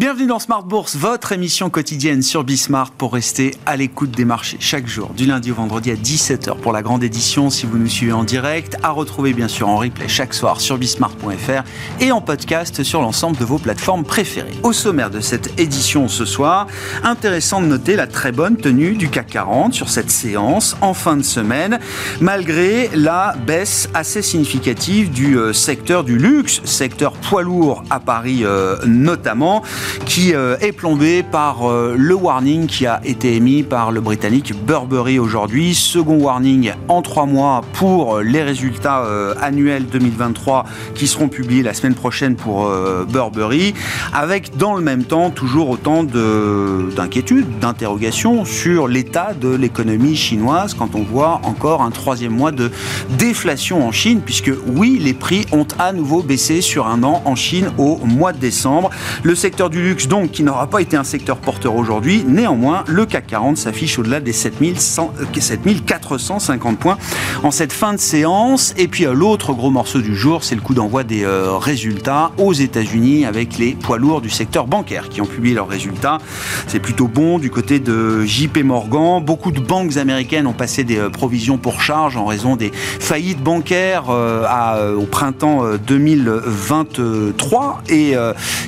Bienvenue dans Smart Bourse, votre émission quotidienne sur Bismart pour rester à l'écoute des marchés chaque jour, du lundi au vendredi à 17h pour la grande édition si vous nous suivez en direct, à retrouver bien sûr en replay chaque soir sur bismart.fr et en podcast sur l'ensemble de vos plateformes préférées. Au sommaire de cette édition ce soir, intéressant de noter la très bonne tenue du CAC 40 sur cette séance en fin de semaine, malgré la baisse assez significative du euh, secteur du luxe, secteur poids lourd à Paris euh, notamment qui euh, est plombé par euh, le warning qui a été émis par le britannique Burberry aujourd'hui. Second warning en trois mois pour euh, les résultats annuels 2023 qui seront publiés la semaine prochaine pour Burberry, avec dans le même temps toujours autant d'inquiétudes, d'interrogations sur l'état de l'économie chinoise quand on voit encore un troisième mois de déflation en Chine, puisque oui, les prix ont à nouveau baissé sur un an en Chine au mois de décembre. Le secteur du luxe, donc, qui n'aura pas été un secteur porteur aujourd'hui. Néanmoins, le CAC 40 s'affiche au-delà des 7450 euh, points en cette fin de séance. Et puis, euh, l'autre gros morceau du jour, c'est le coup d'envoi des euh, résultats aux États-Unis avec les poids lourds du secteur bancaire qui ont publié leurs résultats. C'est plutôt bon du côté de JP Morgan. Beaucoup de banques américaines ont passé des provisions pour charge en raison des faillites bancaires au printemps 2023 et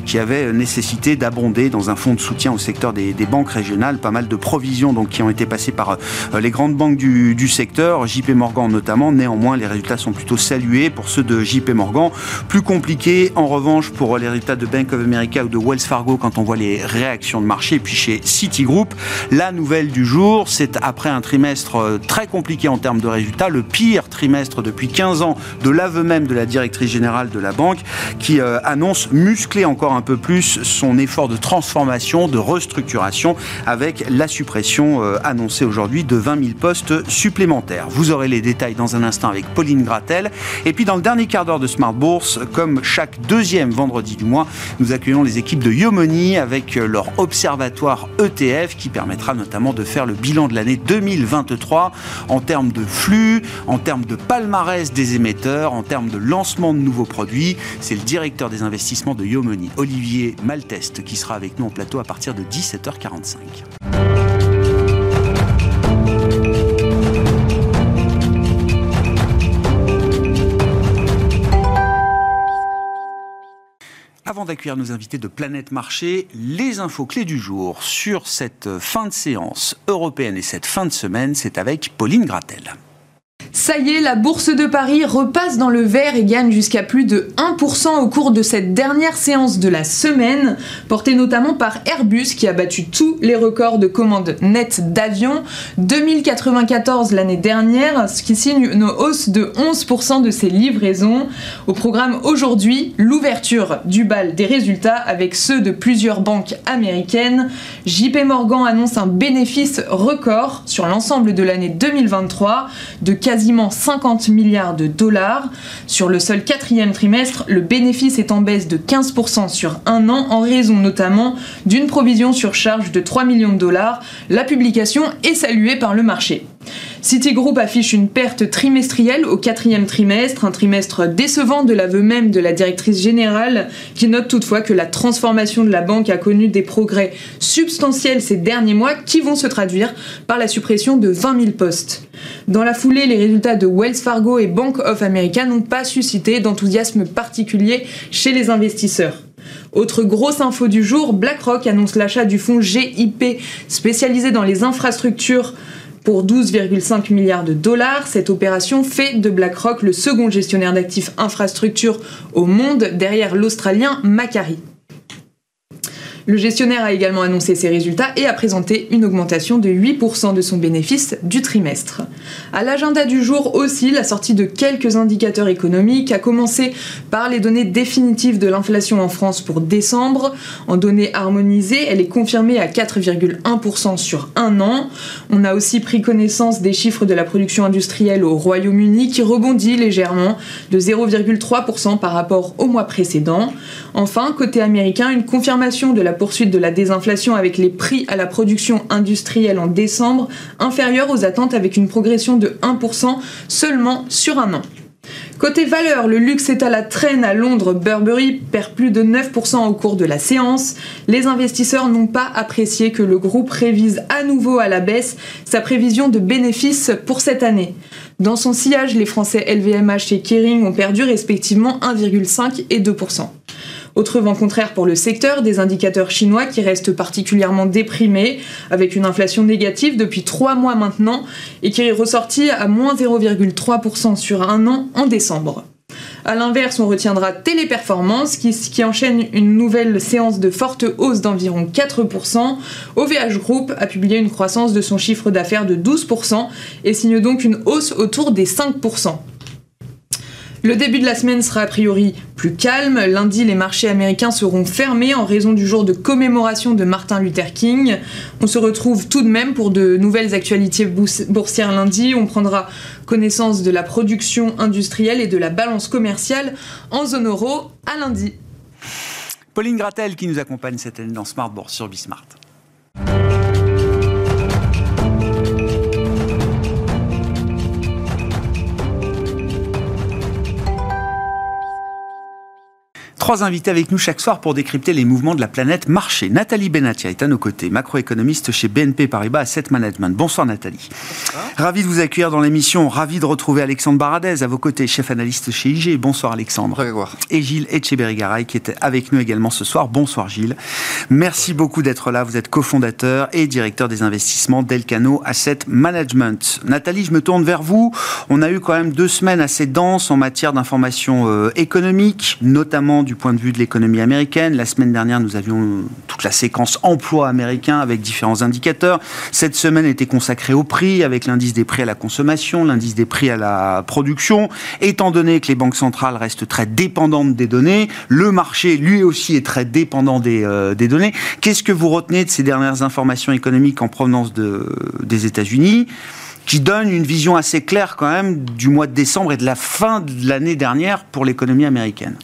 qui avaient nécessité d'abonder dans un fonds de soutien au secteur des, banques régionales. Pas mal de provisions donc, qui ont été passées par euh, les grandes banques du, secteur, JP Morgan notamment. Néanmoins, les résultats sont plutôt salués pour ceux de JP Morgan. Plus compliqué, en revanche, pour les résultats de Bank of America ou de Wells Fargo quand on voit les réactions de marché. Et puis chez Citigroup, la nouvelle du jour, c'est après un trimestre euh, très compliqué en termes de résultats, le pire trimestre depuis 15 ans de l'aveu même de la directrice générale de la banque, qui euh, annonce muscler encore un peu plus son effort de transformation, de restructuration, avec la suppression euh, annoncée aujourd'hui de 20 000 postes supplémentaires. Vous aurez les détails dans un instant avec Pauline Gratel. Et puis dans le dernier quart d'heure de Smart Bourse, comme chaque deuxième vendredi du mois, nous accueillons les équipes de Yomoni avec leur observatoire ETF qui permettra notamment de faire le bilan de l'année 2023 en termes de flux, en termes de palmarès des émetteurs, en termes de lancement de nouveaux produits. C'est le directeur des investissements de Yomoni, Olivier Qui sera avec nous en plateau à partir de 17h45. Avant d'accueillir nos invités de Planète Marché, les infos clés du jour sur cette fin de séance européenne et cette fin de semaine, c'est avec Pauline Gratel. Ça y est, la bourse de Paris repasse dans le vert et gagne jusqu'à plus de 1% au cours de cette dernière séance de la semaine, portée notamment par Airbus qui a battu tous les records de commandes nettes d'avions, 2094 l'année dernière, ce qui signe une hausse de 11% de ses livraisons. Au programme aujourd'hui, l'ouverture du bal des résultats avec ceux de plusieurs banques américaines. JP Morgan annonce un bénéfice record sur l'ensemble de l'année 2023 de quasi quasiment 50 milliards de dollars. Sur le seul quatrième trimestre, le bénéfice est en baisse de 15% sur un an en raison notamment d'une provision sur charge de 3 millions de dollars. La publication est saluée par le marché. Citigroup affiche une perte trimestrielle au quatrième trimestre, un trimestre décevant de l'aveu même de la directrice générale, qui note toutefois que la transformation de la banque a connu des progrès substantiels ces derniers mois qui vont se traduire par la suppression de 20 000 postes. Dans la foulée, les résultats de Wells Fargo et Bank of America n'ont pas suscité d'enthousiasme particulier chez les investisseurs. Autre grosse info du jour, BlackRock annonce l'achat du fonds GIP spécialisé dans les infrastructures pour 12,5 milliards de dollars. Cette opération fait de BlackRock le second gestionnaire d'actifs infrastructures au monde derrière l'Australien Macquarie. Le gestionnaire a également annoncé ses résultats et a présenté une augmentation de 8% de son bénéfice du trimestre. À l'agenda du jour aussi, la sortie de quelques indicateurs économiques, a commencé par les données définitives de l'inflation en France pour décembre. En données harmonisées, elle est confirmée à 4,1% sur un an. On a aussi pris connaissance des chiffres de la production industrielle au Royaume-Uni qui rebondit légèrement de 0,3% par rapport au mois précédent. Enfin, côté américain, une confirmation de la poursuite de la désinflation avec les prix à la production industrielle en décembre inférieurs aux attentes avec une progression de 1% seulement sur un an. Côté valeur, le luxe est à la traîne à Londres. Burberry perd plus de 9% au cours de la séance. Les investisseurs n'ont pas apprécié que le groupe révise à nouveau à la baisse sa prévision de bénéfices pour cette année. Dans son sillage, les Français LVMH et Kering ont perdu respectivement 1,5 et 2%. Autre vent contraire pour le secteur, des indicateurs chinois qui restent particulièrement déprimés, avec une inflation négative depuis trois mois maintenant, et qui est ressortie à moins 0,3% sur un an en décembre. A l'inverse, on retiendra Téléperformance qui, qui, enchaîne une nouvelle séance de forte hausse d'environ 4%. OVH Group a publié une croissance de son chiffre d'affaires de 12% et signe donc une hausse autour des 5%. Le début de la semaine sera a priori plus calme. Lundi, les marchés américains seront fermés en raison du jour de commémoration de Martin Luther King. On se retrouve tout de même pour de nouvelles actualités boursières lundi. On prendra connaissance de la production industrielle et de la balance commerciale en zone euro à lundi. Pauline Gratel qui nous accompagne cette année dans Smart Bourse sur Bismart. Trois invités avec nous chaque soir pour décrypter les mouvements de la planète marché. Nathalie Benatia est à nos côtés, macroéconomiste chez BNP Paribas Asset Management. Bonsoir Nathalie. Ravi de vous accueillir dans l'émission. Ravi de retrouver Alexandre Baradez à vos côtés, chef analyste chez IG. Bonsoir Alexandre. Bonsoir. Et Gilles Etcheberry-Garay qui était avec nous également ce soir. Bonsoir Gilles. Merci beaucoup d'être là. Vous êtes cofondateur et directeur des investissements d'Elcano Asset Management. Nathalie, je me tourne vers vous. On a eu quand même deux semaines assez denses en matière d'information euh, économique, notamment du du point de vue de l'économie américaine. La semaine dernière, nous avions toute la séquence emploi américain avec différents indicateurs. Cette semaine était consacrée au prix avec l'indice des prix à la consommation, l'indice des prix à la production. Étant donné que les banques centrales restent très dépendantes des données, le marché lui aussi est très dépendant des, euh, données. Qu'est-ce que vous retenez de ces dernières informations économiques en provenance de, des États-Unis qui donne une vision assez claire quand même du mois de décembre et de la fin de l'année dernière pour l'économie américaine?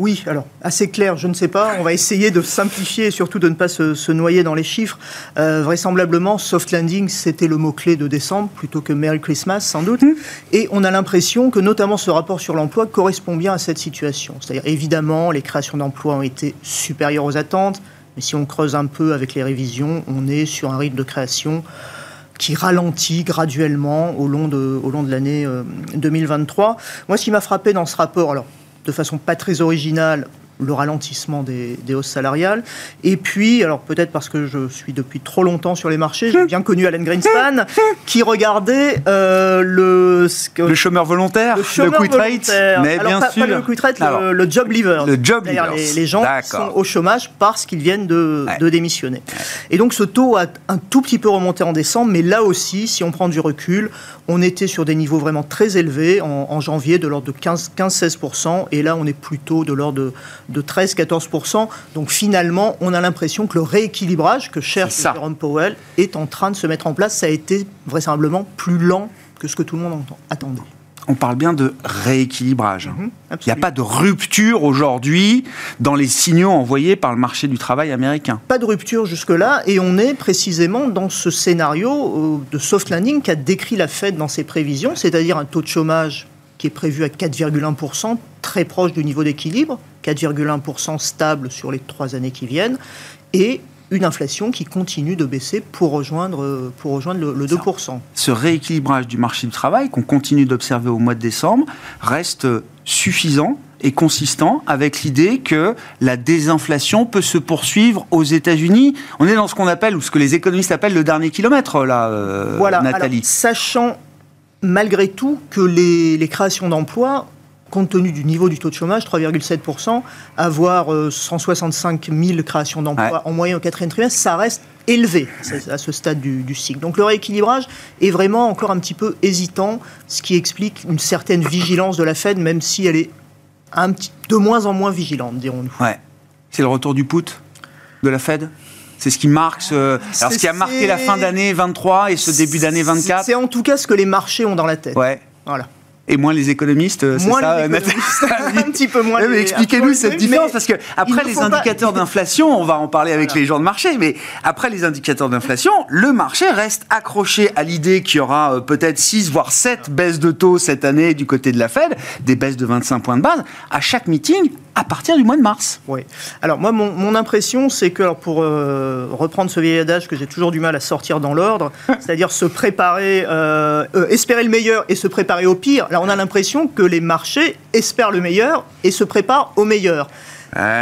Oui, alors assez clair, je ne sais pas. On va essayer de simplifier et surtout de ne pas se, noyer dans les chiffres. Euh, vraisemblablement, soft landing, c'était le mot-clé de décembre plutôt que Merry Christmas, sans doute. Mmh. Et on a l'impression que notamment ce rapport sur l'emploi correspond bien à cette situation. C'est-à-dire, évidemment, les créations d'emplois ont été supérieures aux attentes. Mais si on creuse un peu avec les révisions, on est sur un rythme de création qui ralentit graduellement au long de, au long de l'année 2023. Euh, Moi, ce qui m'a frappé dans ce rapport, alors de façon pas très originale le ralentissement des, hausses salariales. Et puis, alors peut-être parce que je suis depuis trop longtemps sur les marchés, j'ai bien connu Alan Greenspan, qui regardait euh, le... Le chômeur volontaire, le, chômeur quit rate, mais bien sûr. Pas le quit rate, le, job leaver. Le job les, les, gens sont au chômage parce qu'ils viennent de, de démissionner. Et donc ce taux a un tout petit peu remonté en décembre, mais là aussi, si on prend du recul, on était sur des niveaux vraiment très élevés en, janvier, de l'ordre de 15-16%, et là on est plutôt de l'ordre de de 13-14%. Donc finalement, on a l'impression que le rééquilibrage que cherche Jerome Powell est en train de se mettre en place. Ça a été vraisemblablement plus lent que ce que tout le monde attendait on parle bien de rééquilibrage. Mhm, Il n'y a pas de rupture aujourd'hui dans les signaux envoyés par le marché du travail américain. Pas de rupture jusque-là, et on est précisément dans ce scénario euh, de soft landing qu'a décrit la Fed dans ses prévisions, c'est-à-dire un taux de chômage qui est prévu à 4,1%, très proche du niveau d'équilibre, 4,1% stable sur les trois années qui viennent, et une inflation qui continue de baisser pour rejoindre, pour rejoindre le, 2%. Ce rééquilibrage du marché du travail qu'on continue d'observer au mois de décembre reste suffisant et consistant avec l'idée que la désinflation peut se poursuivre aux États-Unis. On est dans ce qu'on appelle, ou ce que les économistes appellent le dernier kilomètre, là, euh, voilà. Nathalie. sachant malgré tout que les, créations d'emplois compte tenu du niveau du taux de chômage, 3,7%, avoir 165 euh, 000 créations d'emplois en moyenne au quatrième trimestre, ça reste élevé à ce stade du, cycle. Donc le rééquilibrage est vraiment encore un petit peu hésitant, ce qui explique une certaine vigilance de la Fed, même si elle est un petit, de moins en moins vigilante, dirons-nous. Ouais. C'est le retour du put de la Fed? C'est ce qui marque ce... Alors, ce qui a marqué la fin d'année 23 et ce début d'année 24 C'est en tout cas ce que les marchés ont dans la tête. Ouais. Voilà. Et moins les économistes, c'est ça, Un petit peu moins. Expliquez-nous cette différence, parce que après les indicateurs d'inflation, on va en parler avec les gens de marché, mais après les indicateurs d'inflation, le marché reste accroché à l'idée qu'il y aura euh, peut-être 6 voire 7 baisses de taux cette année du côté de la Fed, des baisses de 25 points de base à chaque meeting à partir du mois de mars. Oui. Alors moi, mon, impression, c'est que pour euh, reprendre ce vieil adage que j'ai toujours du mal à sortir dans l'ordre, c'est-à-dire se préparer, euh, espérer le meilleur et se préparer au pire. Là, on a l'impression que les marchés espèrent le meilleur et se préparent au meilleur.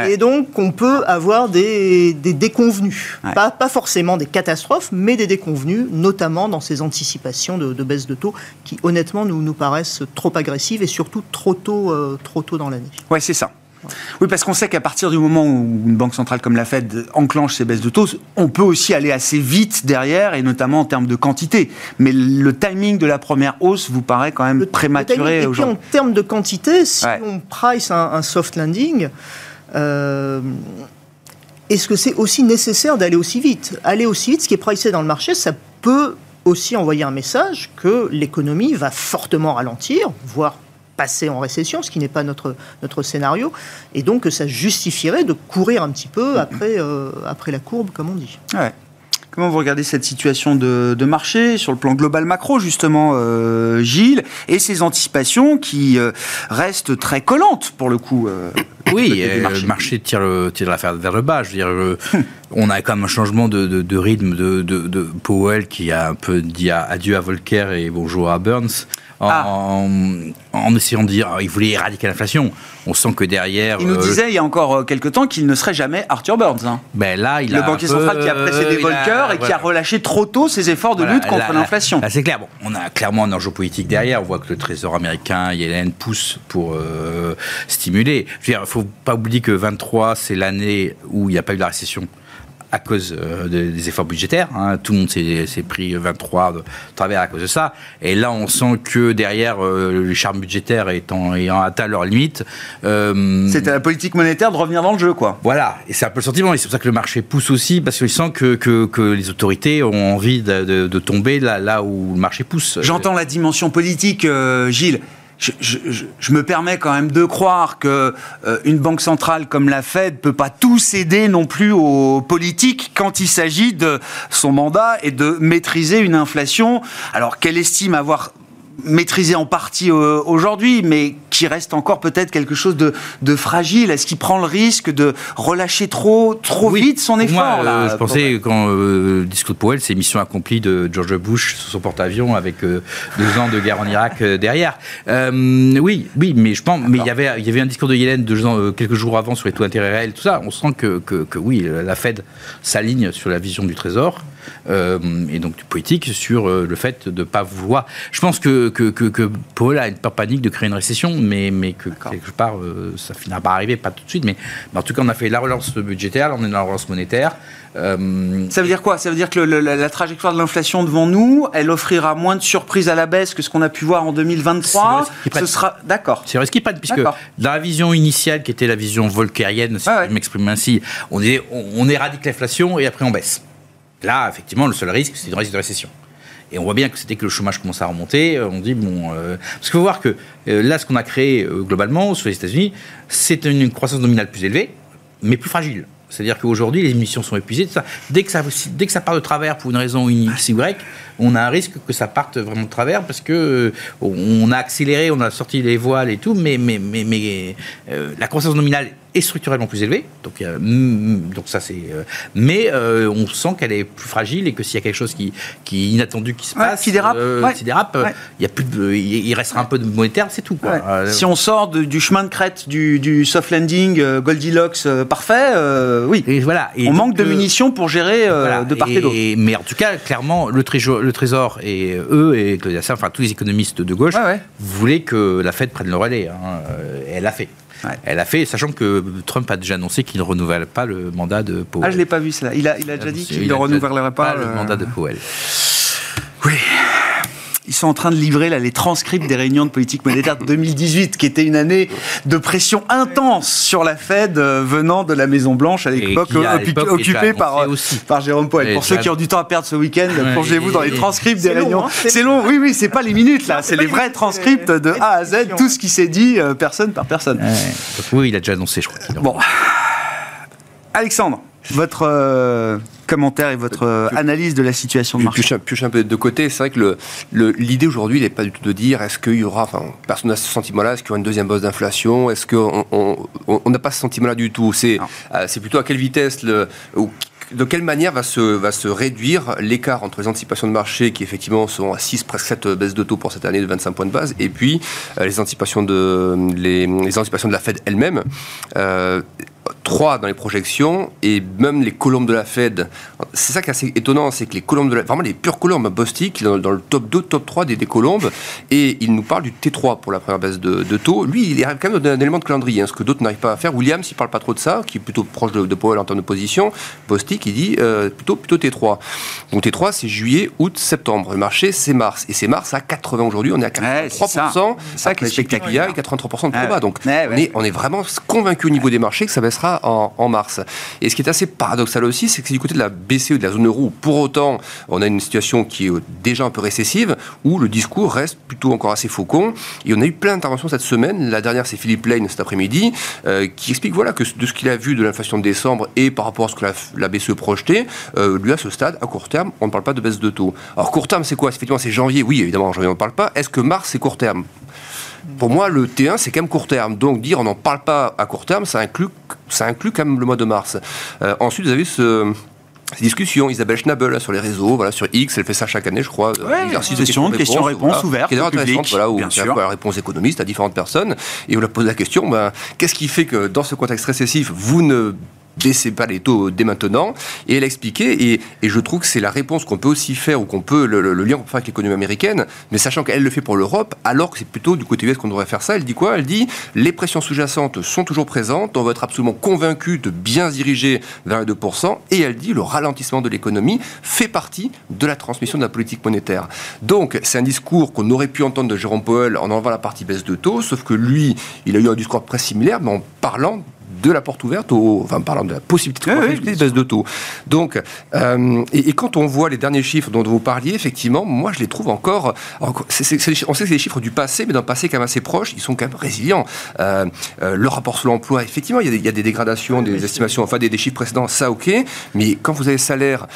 Et donc, on peut avoir des, déconvenus. Pas, pas, forcément des catastrophes, mais des déconvenus, notamment dans ces anticipations de, baisse de taux qui, honnêtement, nous, nous paraissent trop agressives et surtout trop tôt, euh, trop tôt dans l'année. Ouais, c'est ça. Oui, parce qu'on sait qu'à partir du moment où une banque centrale comme la Fed enclenche ses baisses de taux, on peut aussi aller assez vite derrière, et notamment en termes de quantité. Mais le timing de la première hausse vous paraît quand même prématuré aujourd'hui. Et puis en termes de quantité, si on price un, soft landing, euh, est-ce que c'est aussi nécessaire d'aller aussi vite? Aller aussi vite, ce qui est pricé dans le marché, ça peut aussi envoyer un message que l'économie va fortement ralentir, voire passer en récession, ce qui n'est pas notre, notre scénario, et donc ça justifierait de courir un petit peu après, euh, après la courbe, comme on dit. Ouais. Comment vous regardez cette situation de, marché sur le plan global macro, justement, euh, Gilles, et ces anticipations qui euh, restent très collantes pour le coup Oui, le marché tire, tire l'affaire vers le bas. Je veux dire, on a quand même un changement de, de, rythme de, de, Powell qui a un peu dit adieu à Volcker et bonjour à Burns. Ah. en, essayant de dire qu'il voulait éradiquer l'inflation. On sent que derrière. Il nous euh, disait il y a encore euh, quelques temps qu'il ne serait jamais Arthur Burns. Hein. Ben là, il le banquier central qui a précédé Volcker et qui a relâché trop tôt ses efforts de lutte contre l'inflation. c'est clair. Bon, on a clairement un enjeu politique derrière. On voit que le Trésor américain, Yellen, pousse pour euh, stimuler. Il faut pas oublier que 23, c'est l'année où il n'y a pas eu de la récession à cause euh, des efforts budgétaires. Hein. Tout le monde s'est pris 23 de travers à cause de ça. Et là, on sent que derrière, euh, les charmes budgétaires étant, ayant atteint leur limite. Euh, C'était la politique monétaire de revenir dans le jeu, quoi. Voilà. Et c'est un peu le sentiment. Et c'est pour ça que le marché pousse aussi, parce qu'il sent que, que, que, les autorités ont envie de, de, de, tomber là, là où le marché pousse. J'entends la dimension politique, Gilles je, me permets quand même de croire que euh, une banque centrale comme la Fed peut pas tout céder non plus aux politiques quand il s'agit de son mandat et de maîtriser une inflation. Alors qu'elle estime avoir maîtrisé en partie euh, aujourd'hui, mais qui reste encore peut-être quelque chose de, fragile Est-ce qu'il prend le risque de relâcher trop, trop vite son effort euh, Je pensais, quand euh, discours de Powell, c'est mission accomplie de George Bush sur son porte-avions avec deux ans de guerre en Irak derrière. oui, oui, mais je pense, mais il y avait, il y avait un discours de Yellen deux ans, quelques jours avant sur les taux d'intérêt réels, tout ça. On sent que, que, que oui, la Fed s'aligne sur la vision du Trésor. Euh, et donc du politique sur euh, le fait de ne pas vouloir. Je pense que, que, que, Paul a une peur panique de créer une récession, mais, mais que quelque part, euh, ça finira par arriver, pas tout de suite, mais, en tout cas, on a fait la relance budgétaire, on est dans la relance monétaire. ça veut dire quoi? Ça veut dire que la, trajectoire de l'inflation devant nous, elle offrira moins de surprises à la baisse que ce qu'on a pu voir en 2023. Ce sera d'accord. C'est vrai ce qui prennent, puisque dans la vision initiale, qui était la vision volckerienne, si je m'exprime ainsi, on, est, on éradique l'inflation et après on baisse. Là, effectivement, le seul risque, c'est une risque de récession. Et on voit bien que c'était que le chômage commence à remonter. Euh, on dit, bon. Euh, parce qu'il faut voir que euh, là, ce qu'on a créé globalement sur les États-Unis, c'est une croissance nominale plus élevée, mais plus fragile. C'est-à-dire qu'aujourd'hui, les émissions sont épuisées. Dès, que ça, part de travers pour une raison X, Y, on a un risque que ça parte vraiment de travers parce que on a accéléré, on a sorti les voiles et tout, mais, mais, mais, mais la croissance nominale est structurellement plus élevée. Donc, mm, donc ça c'est. Euh, mais euh, on sent qu'elle est plus fragile et que s'il y a quelque chose qui, qui est inattendu qui se passe, qui dérape, euh, dérape il y a plus il restera un peu de monétaire, c'est tout. si on sort du chemin de crête du, soft landing Goldilocks parfait, oui. Et voilà. on manque de munitions pour gérer de part et, d'autre. Mais en tout cas, clairement, le Trésor, le trésor et eux et enfin tous les économistes de gauche voulaient que la Fed prenne le relais. Hein. Elle l'a fait. Elle a fait, sachant que Trump a déjà annoncé qu'il ne renouvelle pas le mandat de Powell. Ah, je ne l'ai pas vu cela. Il a, il a déjà dit qu'il ne renouvellerait pas, le... mandat de Powell. Oui. Ils sont en train de livrer là, les transcripts des réunions de politique monétaire de 2018, qui était une année de pression intense sur la Fed euh, venant de la Maison Blanche à l'époque, occupée par, euh, par Jérôme Powell. Pour ceux qui ont du temps à perdre ce week-end, plongez-vous dans les transcripts des réunions. Hein, c'est long, oui, oui, c'est pas les minutes là, c'est les vrais transcripts de A à Z, tout ce qui s'est dit, euh, personne par personne. Oui, il a déjà annoncé, je crois. Bon. Alexandre, votre euh, commentaire et votre euh, analyse de la situation de marché. Puis, un peu de côté, c'est vrai que l'idée aujourd'hui n'est pas du tout de dire est-ce qu'il y aura, enfin, personne n'a ce sentiment-là, est-ce qu'il y aura une deuxième bosse d'inflation, est-ce qu'on n'a pas ce sentiment-là du tout? C'est euh, plutôt à quelle vitesse, le, de quelle manière va se, va se réduire l'écart entre les anticipations de marché qui effectivement sont à 6, presque 7 baisses de taux pour cette année de 25 points de base, et puis les, anticipations de, les, les, anticipations de la Fed elle-même. 3 dans les projections et même les colombes de la Fed. C'est ça qui est assez étonnant, c'est que les colombes de la vraiment les pures colombes, Bostic, dans, dans le top 2, top 3 des, des, colombes, et il nous parle du T3 pour la première baisse de, taux. Lui, il est quand même un élément de calendrier, hein, ce que d'autres n'arrivent pas à faire. Williams, il parle pas trop de ça, qui est plutôt proche de, de Powell en termes de position. Bostic, il dit euh, plutôt, plutôt T3. Donc T3, c'est juillet, août, septembre. Le marché, c'est mars. Et c'est mars à 80 aujourd'hui, on est à 83%. c'est ça, qui est spectaculaire. 83% de trop bas. Donc on, est, on est vraiment convaincu au niveau des marchés que ça en, mars. Et ce qui est assez paradoxal aussi, c'est que du côté de la BCE, de la zone euro, pour autant, on a une situation qui est déjà un peu récessive, où le discours reste plutôt encore assez faucon. Et on a eu plein d'interventions cette semaine. La dernière, c'est Philippe Lane cet après-midi, euh, qui explique voilà, que de ce qu'il a vu de l'inflation de décembre et par rapport à ce que la, BCE projetait, euh, lui, à ce stade, à court terme, on ne parle pas de baisse de taux. Alors, court terme, c'est quoi? Effectivement, c'est janvier. Oui, évidemment, en janvier, on ne parle pas. Est-ce que mars, c'est court terme? Pour moi, le T1, c'est quand même court terme. Donc, dire on n'en parle pas à court terme, ça inclut, ça inclut quand même le mois de mars. Euh, ensuite, vous avez ce, ces discussions, Isabelle Schnabel sur les réseaux, voilà, sur X, elle fait ça chaque année, je crois. Ouais, exercice de questions, questions, réponses ouvertes. Qui est intéressante, voilà, où bien sûr. la réponse économiste à différentes personnes. Et on leur pose la question, ben, qu'est-ce qui fait que dans ce contexte récessif, vous ne baissez pas les taux dès maintenant. Et elle a expliqué, et, et je trouve que c'est la réponse qu'on peut aussi faire, ou qu'on peut, le, lien qu'on peut faire avec l'économie américaine, mais sachant qu'elle le fait pour l'Europe, alors que c'est plutôt du côté US qu'on devrait faire ça. Elle dit quoi? Elle dit les pressions sous-jacentes sont toujours présentes, on va être absolument convaincu de bien se diriger vers les 2%, et elle dit le ralentissement de l'économie fait partie de la transmission de la politique monétaire. Donc, c'est un discours qu'on aurait pu entendre de Jérôme Powell en enlevant la partie baisse de taux, sauf que lui, il a eu un discours très similaire, mais en parlant de la porte ouverte, au, enfin parlant de la possibilité de baisse de taux. Donc, euh, et, quand on voit les derniers chiffres dont vous parliez, effectivement, moi je les trouve encore. on sait que c'est des chiffres du passé, mais d'un passé quand même assez proche, ils sont quand même résilients. Euh, euh, le rapport sur l'emploi, effectivement, il y, a des, dégradations, des estimations, enfin des, chiffres précédents, ça ok, mais quand vous avez des salaires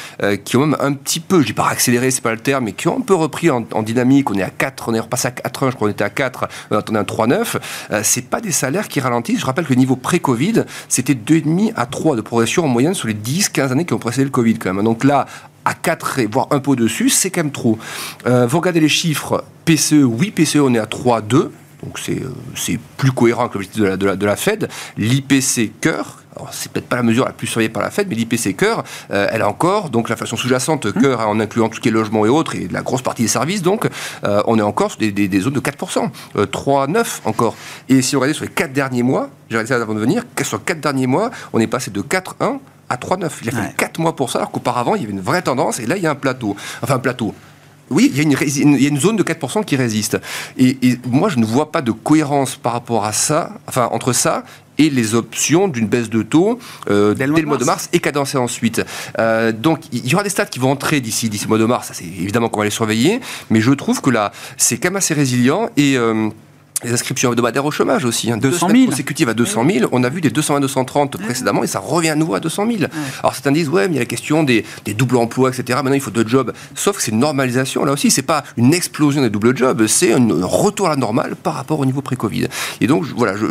qui ont même un petit peu, je dis pas accéléré, c'est pas le terme, mais qui ont un peu repris en, dynamique, on est à 4, on est repassé à 4 je crois qu'on était à 4, on est à 3,9, c'est pas des salaires qui ralentissent. Je rappelle que le niveau pré-Covid, c'était 2,5 à 3 de progression en moyenne sur les 10-15 années qui ont précédé le Covid quand même. Donc là, à 4, voire un peu dessus, c'est quand même trop. Euh, vous regardez les chiffres, PCE, oui, PCE, on est à 3,2. Donc euh, c'est plus cohérent que l'objectif de la, de, la, de la Fed. L'IPC cœur, c'est peut-être pas la mesure la plus surveillée par la Fed, mais l'IPC cœur, euh, elle a encore, donc l'inflation sous-jacente mmh. cœur, en incluant tout ce qui est logement et autres, et la grosse partie des services, donc euh, on est encore sur des, zones de 4%, 3,9 encore. Et si on regarde sur les 4 derniers mois, j'ai regardé ça avant de venir, sur les 4 derniers mois, on est passé de 4,1 à 3,9. Il a fallu 4 mois pour ça, alors qu'auparavant, il y avait une vraie tendance, et là, il y a un plateau. Enfin, un plateau. Oui, il y, a une, il y, a une, zone de 4% qui résiste. Et, et, moi, je ne vois pas de cohérence par rapport à ça, enfin, entre ça et les options d'une baisse de taux euh, dès, le mois de mars et cadencée ensuite. Euh, donc il y aura des stats qui vont entrer d'ici d'ici le mois de mars, c'est évidemment qu'on va les surveiller, mais je trouve que là c'est quand même assez résilient et euh, les inscriptions hebdomadaires au chômage aussi. Hein. 200 000. consécutives à 200 000. On a vu des 220 230 précédemment et ça revient à nouveau à 200 000. Alors certains disent, ouais, mais il y a la question des, des doubles emplois, etc. Maintenant, il faut deux jobs. Sauf que c'est une normalisation. Là aussi, c'est pas une explosion des doubles jobs, c'est un retour à la normale par rapport au niveau pré-Covid. Et donc, voilà, je,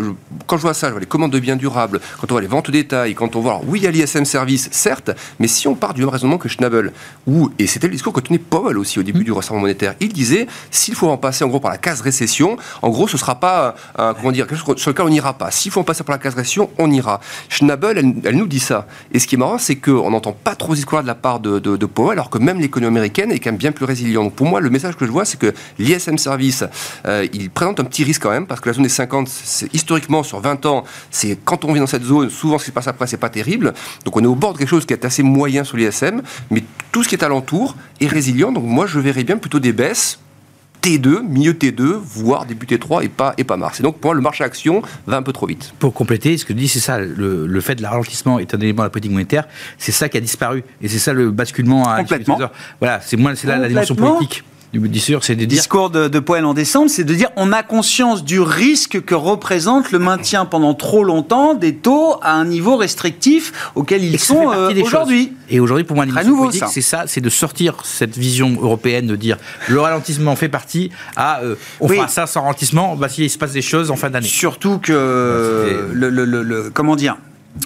quand je vois ça, je vois les commandes de biens durables, quand on voit les ventes au détail, quand on voit, oui, il y a l'ISM service, certes, mais si on part du même raisonnement que Schnabel, où, et c'était le discours que tenait Powell aussi au début mmh. du resserrement monétaire, il disait, s'il faut en passer en gros par la case récession, en gros, ce sera pas comment dire, quelque chose sur lequel on n'ira pas. S'il faut passer par la récession, on ira. Schnabel, elle, nous dit ça. Et ce qui est marrant, c'est qu'on n'entend pas trop d'histoire de la part de, de, Powell, alors que même l'économie américaine est quand même bien plus résiliente. Donc pour moi, le message que je vois, c'est que l'ISM Service, euh, il présente un petit risque quand même, parce que la zone des 50, historiquement, sur 20 ans, c'est quand on vit dans cette zone, souvent ce qui se passe après, c'est pas terrible. Donc on est au bord de quelque chose qui est assez moyen sur l'ISM, mais tout ce qui est alentour est résilient. Donc moi, je verrais bien plutôt des baisses T2, milieu T2, voire début T3 et pas, et pas Mars. Et donc, pour moi, le marché action va un peu trop vite. Pour compléter, ce que dit, c'est ça, le, fait de ralentissement est un élément de la politique monétaire, c'est ça qui a disparu. Et c'est ça le basculement à Complètement. Voilà, c'est moi, c'est là la dimension politique du c'est de dire... discours de, de Poel en décembre, c'est de dire on a conscience du risque que représente le maintien pendant trop longtemps des taux à un niveau restrictif auquel ils sont euh, aujourd'hui. Et aujourd'hui, pour moi, dimension politique, c'est ça, c'est de sortir cette vision européenne de dire le ralentissement fait partie à euh, on fera ça sans ralentissement, bah, s'il se passe des choses en fin d'année. Surtout que le, le, le, comment dire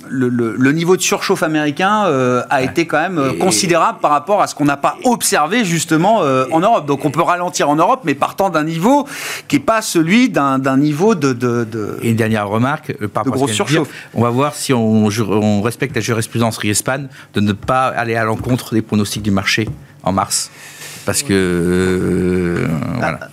le, niveau de surchauffe américain euh, a été quand même euh, considérable par rapport à ce qu'on n'a pas observé justement euh, en Europe. Donc on peut ralentir en Europe, mais partant d'un niveau qui n'est pas celui d'un niveau de, de, Et une dernière remarque, par rapport à surchauffe. on va voir si on, on respecte la jurisprudence RIESPAN de ne pas aller à l'encontre des pronostics du marché en mars parce que. Euh,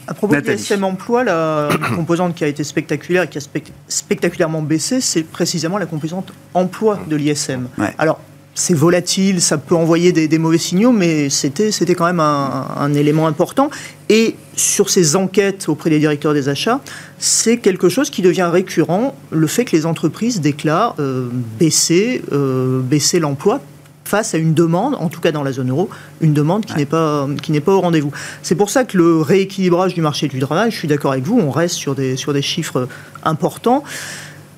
à, propos de l'ISM emploi, la composante qui a été spectaculaire et qui a spectaculairement baissé, c'est précisément la composante emploi de l'ISM. Alors, c'est volatile, ça peut envoyer des, mauvais signaux, mais c'était, c'était quand même un, élément important. Et sur ces enquêtes auprès des directeurs des achats, c'est quelque chose qui devient récurrent, le fait que les entreprises déclarent euh, baisser, euh, baisser l'emploi face à une demande, en tout cas dans la zone euro, une demande qui n'est pas qui n'est pas au rendez-vous. C'est pour ça que le rééquilibrage du marché du travail, je suis d'accord avec vous, on reste sur des sur des chiffres importants,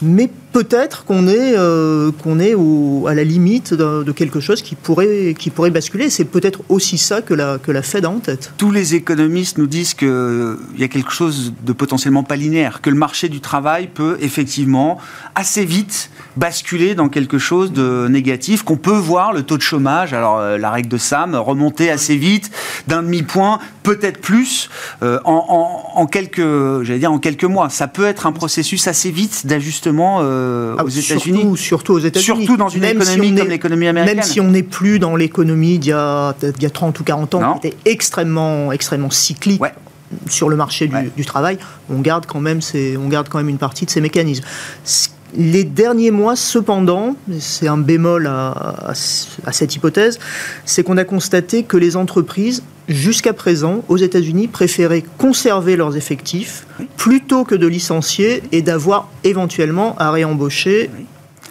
mais peut-être qu'on est, euh, qu'on est à la limite de, quelque chose qui pourrait, qui pourrait basculer. C'est peut-être aussi ça que la, que la Fed a en tête. Tous les économistes nous disent qu'il euh, y a quelque chose de potentiellement pas linéaire, que le marché du travail peut effectivement assez vite basculer dans quelque chose de négatif, qu'on peut voir le taux de chômage, alors euh, la règle de Sam, remonter assez vite d'un demi-point, peut-être plus, en, quelques, dire en quelques mois. Ça peut être un processus assez vite d'ajustement. Ah, aux États-Unis surtout, aux États-Unis. Surtout dans une économie comme l'économie américaine. Même si on n'est plus dans l'économie d'il y, a, 30 ou 40 ans, qui était extrêmement, extrêmement cyclique. sur le marché du, travail, on garde, quand même on garde quand même une partie de ces mécanismes. Les derniers mois, cependant, c'est un bémol à, cette hypothèse, c'est qu'on a constaté que les entreprises, jusqu'à présent, aux États-Unis, préféraient conserver leurs effectifs plutôt que de licencier et d'avoir éventuellement à réembaucher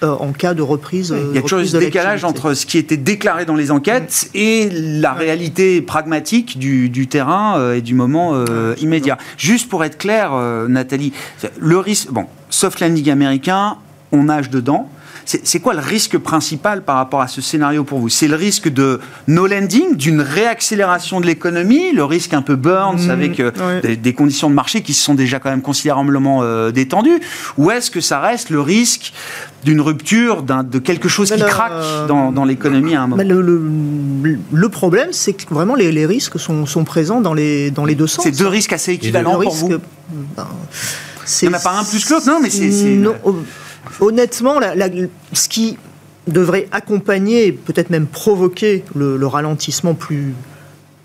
euh, en cas de reprise. Il y a toujours ce décalage entre ce qui était déclaré dans les enquêtes et la réalité pragmatique du, terrain euh, et du moment euh, immédiat. Juste pour être clair, Nathalie, le risque, bon, soft landing américain, on nage dedans. C'est quoi le risque principal par rapport à ce scénario pour vous? C'est le risque de no lending, d'une réaccélération de l'économie, le risque un peu Burns mmh, avec euh, des, conditions de marché qui se sont déjà quand même considérablement euh, détendues? Ou est-ce que ça reste le risque d'une rupture, de quelque chose qui craque dans, l'économie à un moment? Le, problème, c'est que vraiment les, risques sont, présents dans les, dans les deux sens. C'est deux risques assez équivalents pour vous? ben, Il n'y en a pas un plus que l'autre, non mais c'est honnêtement, ce qui devrait accompagner, peut-être même provoquer le, ralentissement plus,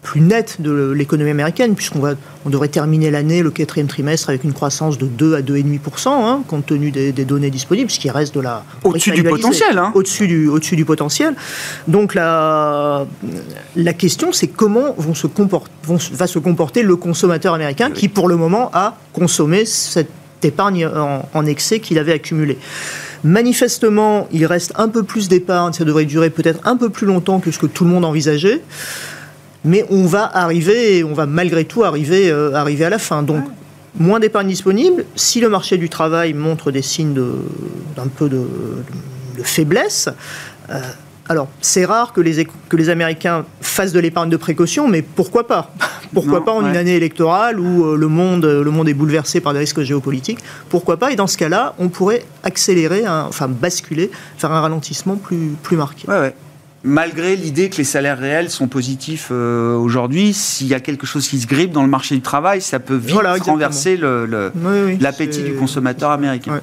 plus net de l'économie américaine, puisqu'on va, on devrait terminer l'année, le quatrième trimestre, avec une croissance de 2 à 2,5%, hein, compte tenu des, données disponibles, ce qui reste de la... Au-dessus du potentiel. Hein. Au-dessus du, au du potentiel. Donc la, la question, c'est comment vont se va se comporter le consommateur américain, qui pour le moment a consommé cette épargne en, excès qu'il avait accumulé. Manifestement, il reste un peu plus d'épargne, ça devrait durer peut-être un peu plus longtemps que ce que tout le monde envisageait, mais on va arriver, on va malgré tout arriver, euh, arriver à la fin. Donc, moins d'épargne disponible. Si le marché du travail montre des signes d'un peu de, faiblesse, euh, alors, c'est rare que les, que les Américains fassent de l'épargne de précaution, mais pourquoi pas? Pourquoi pas en une année électorale où euh, le monde, euh, le monde est bouleversé par des risques géopolitiques? Pourquoi pas? Et dans ce cas-là, on pourrait accélérer, enfin basculer, faire un ralentissement plus, plus marqué. malgré l'idée que les salaires réels sont positifs euh, aujourd'hui, s'il y a quelque chose qui se grippe dans le marché du travail, ça peut vite renverser l'appétit du consommateur américain.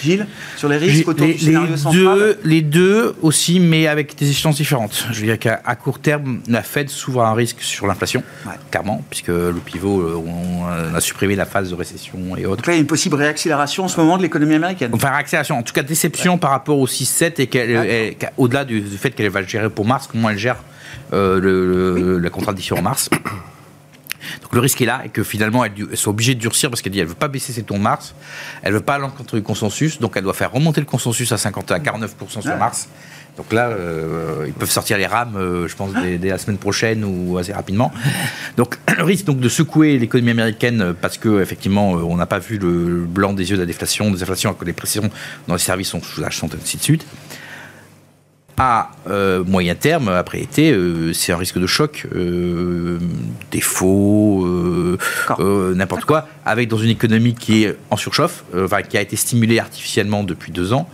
Gilles, sur les risques autour les, du deux, Les deux aussi, mais avec des échéances différentes. Je veux dire qu'à court terme, la Fed s'ouvre un risque sur l'inflation, clairement, puisque le pivot, euh, on a supprimé la phase de récession et autres. Donc là, il y a une possible réaccélération en ce moment de l'économie américaine. Enfin, réaccélération, en tout cas déception par rapport au 6-7 et au-delà du, fait qu'elle va gérer pour mars, comment elle gère euh, le, la contradiction en mars. Donc le risque est là et que finalement elle, soit obligée de durcir parce qu'elle dit elle veut pas baisser ses taux en mars, elle veut pas l'encontrer du consensus, donc elle doit faire remonter le consensus à 50 à 49% sur mars. Donc là, euh, ils peuvent sortir les rames, euh, je pense, dès, la semaine prochaine ou assez rapidement. Donc le risque donc, de secouer l'économie américaine parce que effectivement, on n'a pas vu le blanc des yeux de la déflation, des inflations, que les pressions dans les services sont sous la sont ainsi de suite à euh, moyen terme, après été, euh, c'est un risque de choc, euh, défaut, n'importe quoi, avec dans une économie qui est en surchauffe, qui a été stimulée artificiellement depuis deux ans,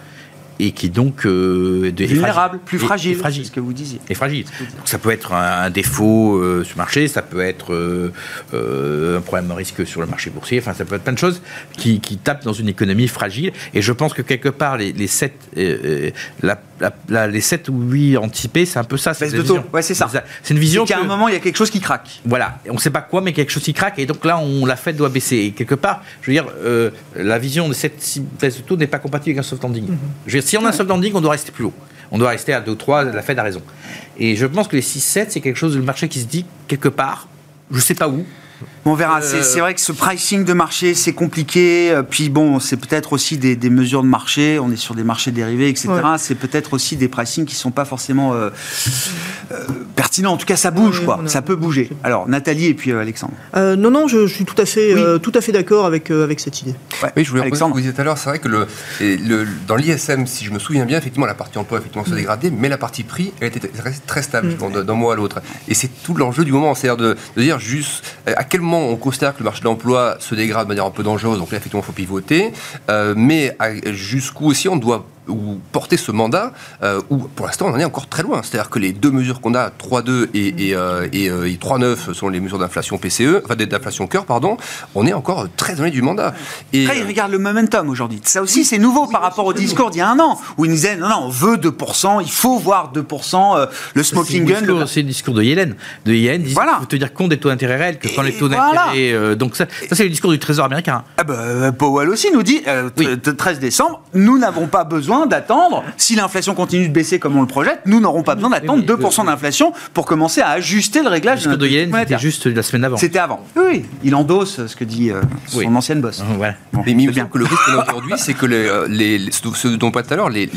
et qui donc euh, vulnérable, plus fragile, fragile, ce que vous disiez. Et fragile. Donc ça peut être un, défaut euh, sur le marché, ça peut être euh, un problème de risque sur le marché boursier, enfin ça peut être plein de choses qui, qui tapent dans une économie fragile. Et je pense que quelque part les, les sept, la, les 7 ou 8 anticipés, c'est un peu ça. C'est de taux. Ouais, c'est ça. C'est une vision. qu'à un moment il y a quelque chose qui craque. Voilà. On ne sait pas quoi, mais quelque chose qui craque. Et donc là, on, la Fed doit baisser. Et quelque part, je veux dire, la vision de cette baisse de taux n'est pas compatible avec un soft landing. Mm-hmm. Je veux dire, si on a un soft landing, on doit rester plus haut. On doit rester à 2 ou 3, la Fed a raison. Et je pense que les 6-7, c'est quelque chose, le marché qui se dit quelque part, je ne sais pas où, on verra. Euh, c'est vrai que ce pricing de marché, c'est compliqué. Euh, puis bon, c'est peut-être aussi des, mesures de marché. On est sur des marchés dérivés, etc. C'est peut-être aussi des pricing qui sont pas forcément euh, pertinents. En tout cas, ça bouge, quoi. Ça peut bouger. Alors, Nathalie et puis Alexandre. non, non, je, suis tout à fait, tout à fait d'accord avec avec cette idée. oui, je voulais Alexandre. vous disiez tout à l'heure. C'est vrai que le, le dans l'ISM, si je me souviens bien, effectivement, la partie emploi effectivement se mm. dégradait, mais la partie prix, elle était très stable mm. d'un mois à l'autre. Et c'est tout l'enjeu du moment, c'est-à-dire de, de, dire juste à quel moment on considère que le marché de l'emploi se dégrade de manière un peu dangereuse, donc là, effectivement, il faut pivoter. Euh, mais jusqu'où aussi on doit ou porter ce mandat, euh, où pour l'instant on en est encore très loin. C'est-à-dire que les deux mesures qu'on a, 3,2 et, et, euh, et, euh, et 3,9 sont les mesures d'inflation PCE, enfin d'inflation cœur, pardon, on est encore très loin du mandat. Et Après, il regarde le momentum aujourd'hui. Ça aussi, c'est nouveau par rapport au discours d'il y a un an, où il nous disait non, non, on veut 2%, il faut voir 2%, le smoking gun. C'est le discours de Yellen. De Yellen, il voilà. faut tenir compte des taux d'intérêt réels, que quand les taux d'intérêt. donc ça, ça c'est le discours du Trésor américain. Ah bah, Powell aussi nous dit, oui. 13 décembre, nous n'avons pas besoin d'attendre, si l'inflation continue de baisser comme on le projette, nous n'aurons pas besoin d'attendre 2% d'inflation pour commencer à ajuster le réglage de, de C'était juste la semaine d'avant. C'était avant. Oui, il endosse ce que dit euh, son ancienne boss. Ouais. mais il bien. que le risque aujourd'hui, c'est que les, euh, les, ce dont on parlait tout à l'heure, les,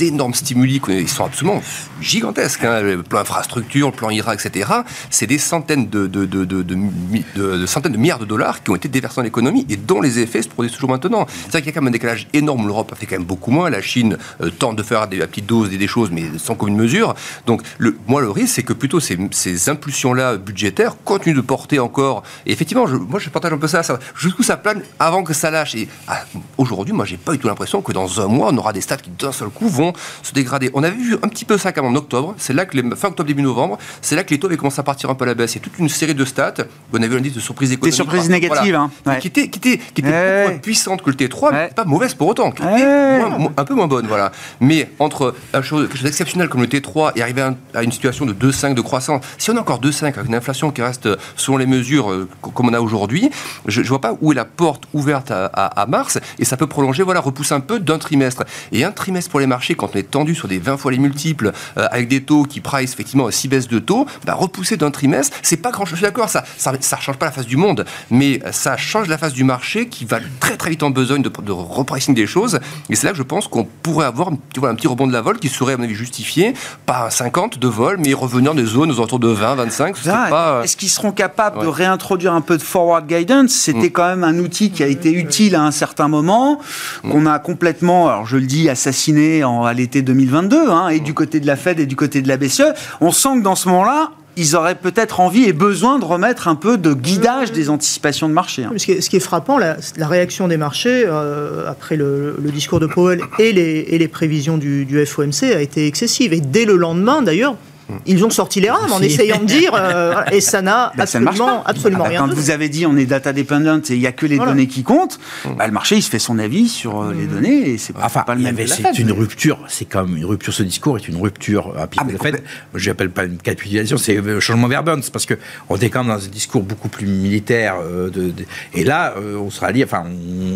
énormes stimuli, ils sont absolument gigantesques. Hein, le plan infrastructure, le plan IRA, etc. C'est des centaines de, de, de, de, centaines de milliards de dollars qui ont été déversés dans l'économie et dont les effets se produisent toujours maintenant. C'est vrai qu'il y a quand même un décalage énorme. L'Europe a fait quand même beaucoup moins. La Chine euh, tente de faire des, la petite dose des, choses, mais sans commune mesure. Donc, le, moi, le risque, c'est que plutôt ces, ces impulsions-là budgétaires continuent de porter encore. Et effectivement, je, moi, je partage un peu ça. ça jusqu'où ça plane avant que ça lâche. Et ah, aujourd'hui, moi, j'ai pas du tout l'impression que dans un mois, on aura des stats qui d'un seul coup vont se dégrader. On avait vu un petit peu ça quand même en octobre. C'est là que les, fin octobre, début novembre, c'est là que les taux avaient commencé à partir un peu à la baisse. Il y a toute une série de stats. On a vu un indice de surprise économique. Des surprises négatives, hein. Qui étaient, qui était, qui était plus puissantes que le T3, mais pas mauvaise pour autant. un peu moins bonne, voilà. Mais entre quelque chose d'exceptionnel comme le T3 et arriver à une situation de 2,5 de croissance, si on a encore 2,5 avec une inflation qui reste selon les mesures euh, comme on a aujourd'hui, je ne vois pas où est la porte ouverte à, mars et ça peut prolonger, voilà, repousser un peu d'un trimestre. Et un trimestre pour les marchés, quand on est tendu sur des 20 fois les multiples, euh, avec des taux qui price effectivement 6 baisses de taux, bah, repousser d'un trimestre, c'est pas grand chose. Je suis d'accord, ça ne ça, change pas la face du monde, mais ça change la face du marché qui va très très vite en besogne de, de repricing des choses. Et c'est là que je pense qu'on pourrait avoir tu vois, un petit rebond de la vol qui serait, à mon avis, justifié par 50 de vol, mais revenir des zones aux alentours de 20, 25. Euh, est-ce qu'ils seront capables de réintroduire un peu de forward guidance? C'était mm. quand même un outil qui a été utile à un certain moment, mm. qu'on a complètement, alors je le dis, assassiné en, à l'été 2022, hein, et du côté de la Fed et du côté de la BCE. On sent que dans ce moment-là, ils auraient peut-être envie et besoin de remettre un peu de guidage des anticipations de marché. Hein. Ce, qui est, frappant, la, réaction des marchés euh, après le, discours de Powell et les, prévisions du, FOMC a été excessive. Et dès le lendemain, d'ailleurs, ils ont sorti les rames en essayant de dire, euh, et ça n'a ben, absolument, absolument ah, rien. Quand vous avez dit on est data dependent et il n'y a que les données qui comptent, bah, le marché il se fait son avis sur euh, les mmh. données et c'est enfin, pas le même. C'est une rupture, c'est comme une rupture. Ce discours est une rupture à ah, fait. Je n'appelle pas une capitulation, c'est un euh, changement verbal. C'est parce que on était quand même dans un discours beaucoup plus militaire. de, et là, on sera lié. Enfin,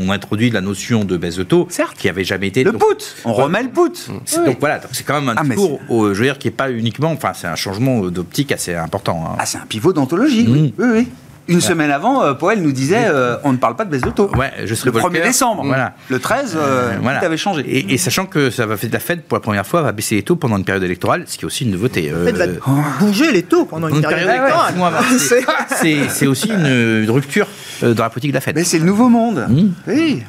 on introduit la notion de baisse de taux, Certes. qui avait jamais été. Le put. On remet le put. Donc voilà, c'est quand même un ah, discours, je veux dire, qui est pas uniquement c'est un changement d'optique assez important. Hein. Ah, c'est un pivot d'anthologie, oui. Oui, Une semaine avant, euh, Powell nous disait euh, on ne parle pas de baisse de taux. Ouais, je serai le 1er décembre. Voilà. Le 13, euh, voilà. tout avait changé. Et, sachant que ça va faire de la Fed pour la première fois va baisser les taux pendant une période électorale, ce qui est aussi une nouveauté. La Fed va bouger les taux pendant une, période, électorale. c'est aussi une, rupture dans la politique de la Fed. Mais c'est le nouveau monde. Mmh. Oui.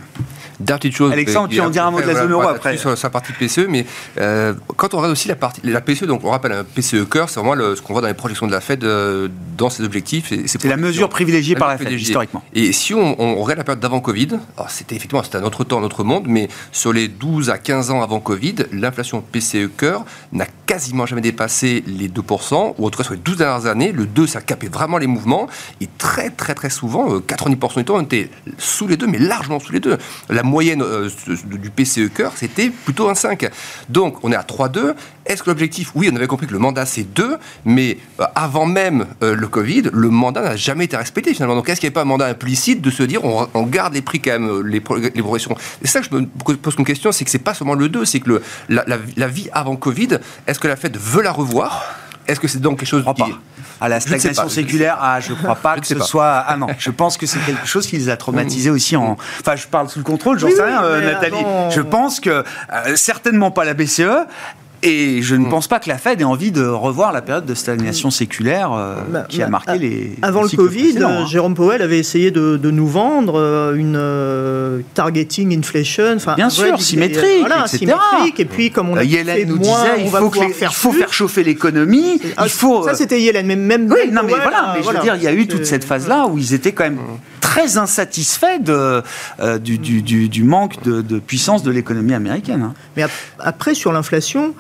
Dernière petite chose. Alexandre, tu en diras un mot de la zone euro après. Sur sa partie PCE, mais euh, quand on regarde aussi la partie, la PCE, donc on rappelle un PCE cœur, c'est vraiment le, ce qu'on voit dans les projections de la Fed euh, dans ses objectifs. C'est la mesure privilégiée par la Fed, historiquement. Et si on, on, regarde la période d'avant Covid, c'était effectivement c'était un autre temps, un autre monde, mais sur les 12 à 15 ans avant Covid, l'inflation PCE cœur n'a quasiment jamais dépassé les 2%, ou en tout cas sur les 12 dernières années, le 2, ça capait vraiment les mouvements, et très très très souvent, 90% euh, du temps, on était sous les deux, mais largement sous les deux. La moyenne euh, du PCE cœur, c'était plutôt un 5. Donc on est à 3-2. Est-ce que l'objectif, oui, on avait compris que le mandat c'est 2, mais euh, avant même le Covid, le mandat n'a jamais été respecté finalement. Donc est-ce qu'il n'y a pas un mandat implicite de se dire on, garde les prix quand même, les, les progressions? Et ça que je me pose comme question, c'est que c'est pas seulement le 2, c'est que le, la, la, vie avant Covid, est-ce que la Fed veut la revoir? Est-ce que c'est donc quelque chose qui... Pas. À la stagnation séculaire, ah, je ne crois pas que ce soit. Ah non, je pense que c'est quelque chose qui les a traumatisés aussi en. Enfin, je parle sous le contrôle, j'en sais rien, euh, Nathalie. Je pense que euh, certainement pas la BCE. Et je ne mm. pense pas que la Fed ait envie de revoir la période de stagnation séculaire euh, bah, qui a bah, marqué ah, les. Avant le Covid, hein. Jérôme Powell avait essayé de, nous vendre euh, une euh, targeting inflation. Bien sûr, symétrique, voilà, symétrique. Et puis, comme on a Yellen nous disait, il faut, faire il faut faire chauffer l'économie. Ah, faut. Ça, c'était Yellen, mais même. Oui, non, mais voilà. Mais je veux dire, il y a eu toute cette phase-là où ils étaient quand même très insatisfaits de, du, du, du, manque de, de, puissance de l'économie américaine. Hein. Mais après, sur l'inflation,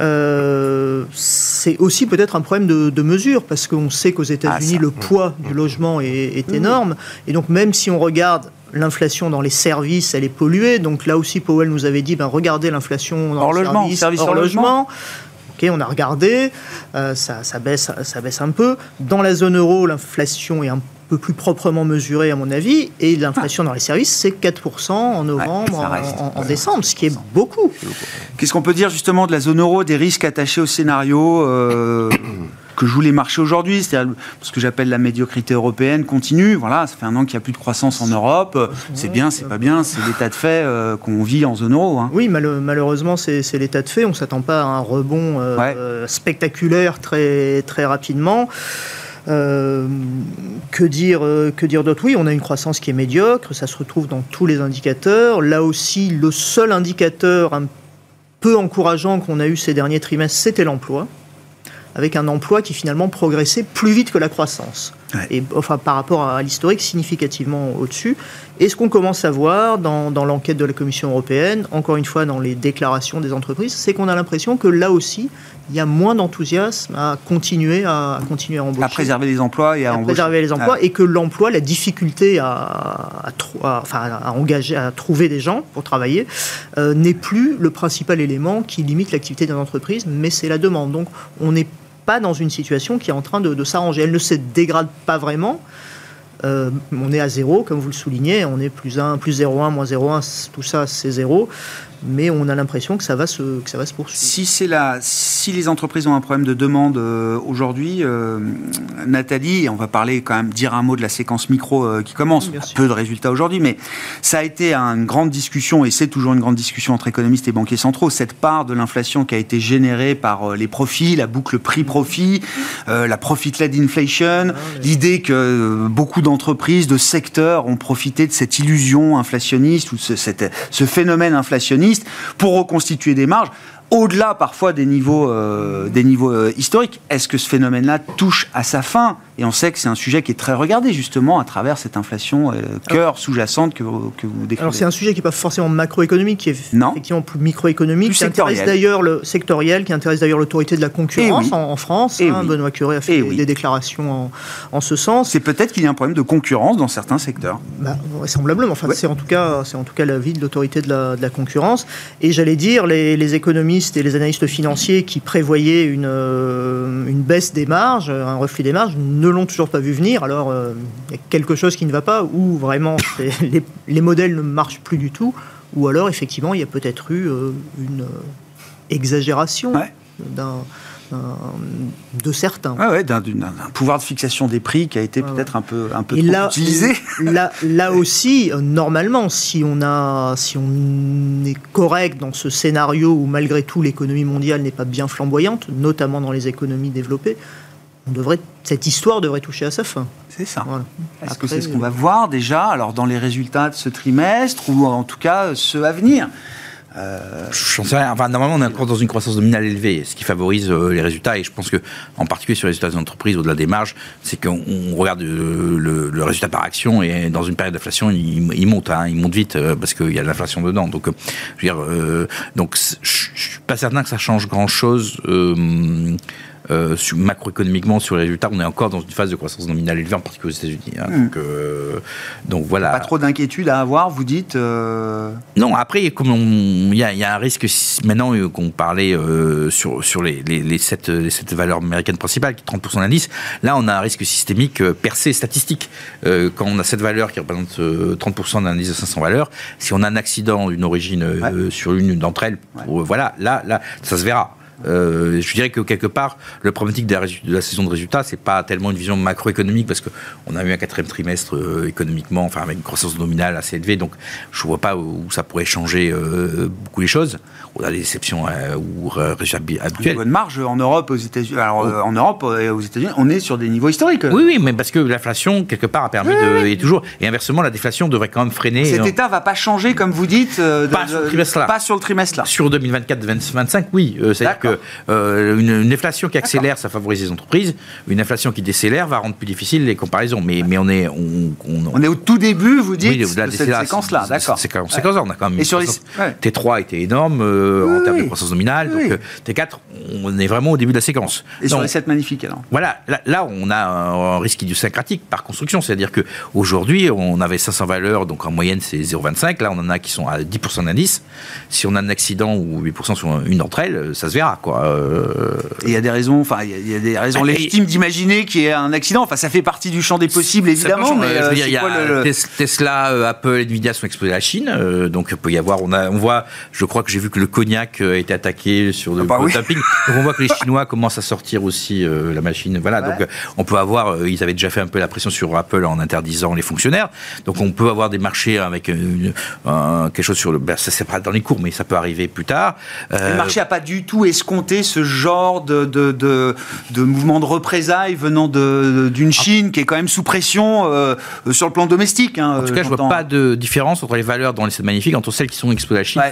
euh, c'est aussi peut-être un problème de, mesure, parce qu'on sait qu'aux États-Unis, ah, le poids du logement est, énorme. Et donc, même si on regarde l'inflation dans les services, elle est polluée. Donc là aussi, Powell nous avait dit, ben, regardez l'inflation dans les logement, services, hors logement. Ok, on a regardé, euh, ça, ça, baisse, ça baisse un peu. Dans la zone euro, l'inflation est un peu plus proprement mesuré, à mon avis. Et l'inflation dans les services, c'est 4% en novembre, en, décembre, ce qui est beaucoup. Qu'est-ce qu'on peut dire justement de la zone euro, des risques attachés au scénario euh, que jouent les marchés aujourd'hui, c'est-à-dire ce que j'appelle la médiocrité européenne continue. Voilà, ça fait un an qu'il n'y a plus de croissance en Europe. C'est bien, c'est pas bien, c'est l'état de fait euh, qu'on vit en zone euro. Hein. Oui, malheureusement, c'est l'état de fait. On ne s'attend pas à un rebond euh, spectaculaire très, très rapidement. Euh, que dire, euh, que dire d'autre? Oui, on a une croissance qui est médiocre, ça se retrouve dans tous les indicateurs. Là aussi, le seul indicateur un peu encourageant qu'on a eu ces derniers trimestres, c'était l'emploi, avec un emploi qui finalement progressait plus vite que la croissance. Et, enfin, par rapport à l'historique, significativement au-dessus. Et ce qu'on commence à voir dans, dans l'enquête de la Commission européenne, encore une fois dans les déclarations des entreprises, c'est qu'on a l'impression que là aussi, il y a moins d'enthousiasme à continuer à, continuer à embaucher. À préserver les emplois et à, préserver les emplois, et que l'emploi, la difficulté à, à, à, engager, à trouver des gens pour travailler, euh, n'est plus le principal élément qui limite l'activité d'une entreprise, mais c'est la demande. Donc on n'est pas dans une situation qui est en train de, s'arranger. Elle ne se dégrade pas vraiment. Euh, on est à zéro, comme vous le soulignez, on est plus 1, plus 0,1, moins 0,1, tout ça c'est zéro mais on a l'impression que ça va se que ça va se poursuivre. Si c'est là, si les entreprises ont un problème de demande euh, aujourd'hui, euh, Nathalie, on va parler quand même dire un mot de la séquence micro euh, qui commence. peu de résultats aujourd'hui, mais ça a été une grande discussion et c'est toujours une grande discussion entre économistes et banquiers centraux. Cette part de l'inflation qui a été générée par les profits, la boucle prix-profit, la profit-led inflation, ah, l'idée que beaucoup d'entreprises, de secteurs ont profité de cette illusion inflationniste ou ce, ce phénomène inflationniste pour reconstituer des marges au-delà parfois des niveaux, euh, des niveaux euh, historiques. Est-ce que ce phénomène-là touche à sa fin? Et on sait que c'est un sujet qui est très regardé justement à travers cette inflation euh, cœur sous-jacente que vous, que vous décrivez. Alors c'est un sujet qui n'est pas forcément macroéconomique, qui est effectivement plus microéconomique, qui intéresse d'ailleurs le sectoriel, qui intéresse d'ailleurs l'autorité de la concurrence eh en, France. Eh hein, Benoît Curé a fait eh des, déclarations en, ce sens. C'est peut-être qu'il y a un problème de concurrence dans certains secteurs. Bah, vraisemblablement. Enfin, c'est en tout cas, c'est en tout cas l'avis de l'autorité de la, de la concurrence. Et j'allais dire, les, les économistes et les analystes financiers qui prévoyaient une, euh, une baisse des marges, un reflux des marges, ne l'ont toujours pas vu venir. Alors, euh, il y a quelque chose qui ne va pas, ou vraiment les, les, modèles ne marchent plus du tout, ou alors effectivement, il y a peut-être eu euh, une exagération d'un de certains. Ah ouais, d'un pouvoir de fixation des prix qui a été peut-être un peu, un peu trop là, utilisé. Là, là aussi, normalement, si on, a, si on est correct dans ce scénario où malgré tout l'économie mondiale n'est pas bien flamboyante, notamment dans les économies développées, on devrait, cette histoire devrait toucher à sa fin. C'est ça. Est-ce que c'est ce qu'on va voir déjà, alors dans les résultats de ce trimestre ou en tout cas ceux à venir? Euh... Je sais rien. Enfin, normalement, on est encore dans une croissance nominale élevée, ce qui favorise euh, les résultats. Et je pense que, en particulier sur les résultats des entreprises, au-delà des marges, c'est qu'on regarde euh, le, résultat par action et dans une période d'inflation, il, monte, hein, il monte vite euh, parce qu'il y a de l'inflation dedans. Donc, je veux dire, donc, je, suis pas certain que ça change grand-chose euh, macroéconomiquement sur les résultats, on est encore dans une phase de croissance nominale élevée, en particulier aux États-Unis. Hein. Hmm. donc, euh, donc, voilà. Pas trop d'inquiétude à avoir, vous dites euh Non, après, il y, a un risque maintenant qu'on parlait sur, sur les, les, les, sept, valeurs américaines principales, qui 30% d'indice, là on a un risque systémique percé statistique. quand on a cette valeur qui représente 30% d'un indice de 500 valeurs, si on a un accident d'une origine sur une d'entre elles, voilà, là, là, ça se verra. Euh, je dirais que quelque part, le problématique de la, saison de résultats, c'est pas tellement une vision macroéconomique parce qu'on a eu un quatrième trimestre euh, économiquement, enfin avec une croissance nominale assez élevée, donc je vois pas où, ça pourrait changer euh, beaucoup les choses. On a des déceptions ou résultats habituels. Une bonne marge en Europe, aux États-Unis. Alors oh. en Europe et aux États-Unis, on est sur des niveaux historiques. Oui, oui, mais parce que l'inflation quelque part a permis de et toujours et inversement la déflation devrait quand même freiner. Cet état va pas changer comme vous dites. pas, sur le trimestre -là. pas sur le trimestre là. Sur 2024-2025, oui. C'est-à-dire que euh, une, inflation qui accélère, ça favorise les entreprises. Une inflation qui décélère va rendre plus difficile les comparaisons. Mais, mais on est on, on, est au tout début, vous dites, de, cette séquence-là, d'accord. Séquence, on a quand même. Et sur les... T3 était énorme euh, en termes de croissance nominale. Donc euh, T4, on est vraiment au début de la séquence. Et sur les 7 magnifiques alors. Voilà, là, on a un, risque idiosyncratique par construction, c'est-à-dire que aujourd'hui on avait 500 valeurs, donc en moyenne c'est 0,25. Là, on en a qui sont à 10% d'indice. Si on a un accident ou 8% sur une d'entre elles, ça se verra quoi. Euh, il y a des raisons, enfin, il y, a des raisons légitimes d'imaginer qu'il y ait un accident. Enfin, ça fait partie du champ des possibles, évidemment. Mais euh, il y a Tesla, euh, Apple, Nvidia sont explosés à la Chine, donc il peut y avoir. On, a, on voit, je crois que j'ai vu que le cognac a été attaqué sur le ah bah. Donc on voit que les Chinois commencent à sortir aussi la machine. Voilà, donc on peut avoir. ils avaient déjà fait un peu la pression sur Apple en interdisant les fonctionnaires. Donc on peut avoir des marchés avec quelque chose sur le. Ben, ça c'est pas dans les cours, mais ça peut arriver plus tard. le marché n'a pas du tout escompté ce genre de, de, de, mouvement de représailles venant d'une Chine qui est quand même sous pression euh, sur le plan domestique. Hein, en tout cas, je ne vois pas de différence entre les valeurs dans les sites magnifiques entre celles qui sont exposées à la Chine.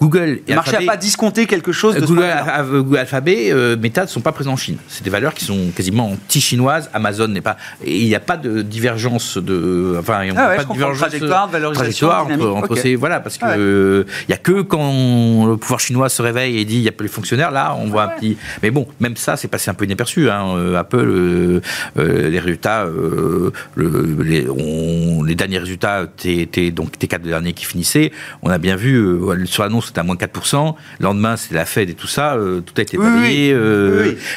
Google et Le marché n'a pas disconté quelque chose de Google, Google Alphabet, euh, Meta ne sont pas présents en Chine. C'est des valeurs qui sont quasiment anti-chinoines. Amazon n'est pas. Et il n'y a pas de divergence de. Enfin, il n'y a pas de divergence trajectoire, de valorisation entre, entre ces. Voilà, parce qu'il il n'y a que quand le pouvoir chinois se réveille et dit il a plus fonctionnaires, là, on voit un petit. Mais bon, même ça, c'est passé un peu inaperçu. Hein. Euh, Apple, euh, euh, les résultats, les, les, derniers résultats, T, donc T4 derniers qui finissaient, on a bien vu, sur l'annonce, c'était à moins 4%. Le lendemain, c'était la Fed et tout ça, tout a été balayé.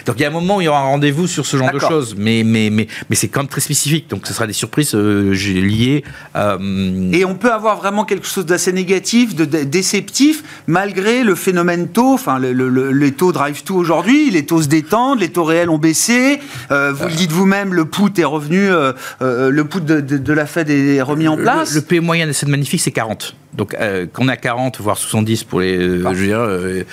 Donc il y a un moment où il y aura un rendez-vous sur ce genre de choses. Mais, mais, mais, mais c'est quand même très spécifique. Donc ce sera des surprises liées. Et on peut avoir vraiment quelque chose d'assez négatif, de déceptif, malgré le phénomène taux, enfin le, le, les taux drive tout aujourd'hui, les taux se détendent, les taux réels ont baissé. Euh, vous le dites vous-même, le put est revenu, euh, euh, le put de, la Fed est remis en place. Le, P moyen de cette magnifique, c'est 40. Donc, quand on est à 40, voire 70 pour les. je veux dire,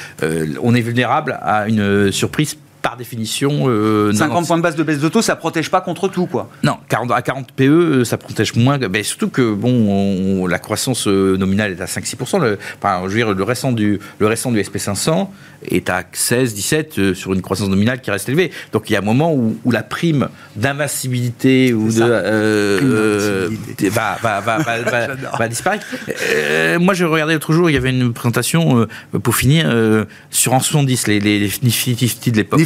on est vulnérable à une surprise par définition. 50 euh, points de base de baisse de taux, ça protège pas contre tout, quoi. Non, 40, à 40 PE, euh, ça protège moins. Mais surtout que bon, la croissance euh, nominale est à 5-6%. Le, enfin, je veux dire, le récent du, le récent du SP500 est à 16-17 sur une croissance nominale qui reste élevée. Donc il y a un moment où, la prime d'invincibilité ou de va, va, va, va, disparaître. moi, je regardais l'autre jour, il y avait une présentation pour finir sur en 70 les, les, les de l'époque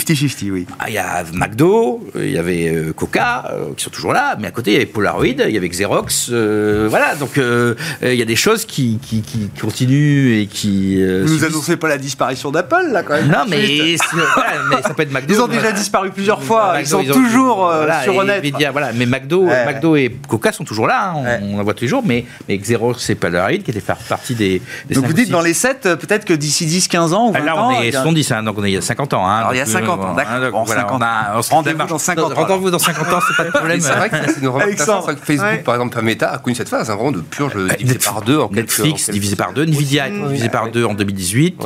oui. Ah, il y a McDo, il y avait euh, Coca, euh, qui sont toujours là, mais à côté, il y avait Polaroid, il y avait Xerox. Euh, voilà, donc il y a des choses qui, qui, continuent et qui. Vous nous annoncez pas la disparition d'Apple, là, quand même Non, mais, ça peut être McDo. Ils ont déjà disparu plusieurs fois, ils sont toujours sur honnête. Voilà, mais McDo, McDo et Coca sont toujours là, hein, on, en voit tous les jours, mais, mais Xerox Polaroid, qui étaient faire partie des. donc vous dites dans les 7, peut-être que d'ici 10, 15 ans ou 20 ah, là, on est 70, hein, donc on est il y a 50 ans. Hein, Alors, il y a 50 50 ans, d'accord. voilà, Rendez-vous dans 50 ans. Rendez-vous dans 50 ans, c'est pas de problème. C'est vrai que c'est une remarque Facebook, par exemple, Meta a connu cette phase, un vraiment de purge divisé par deux Netflix divisé par deux, Nvidia divisé par deux en 2018,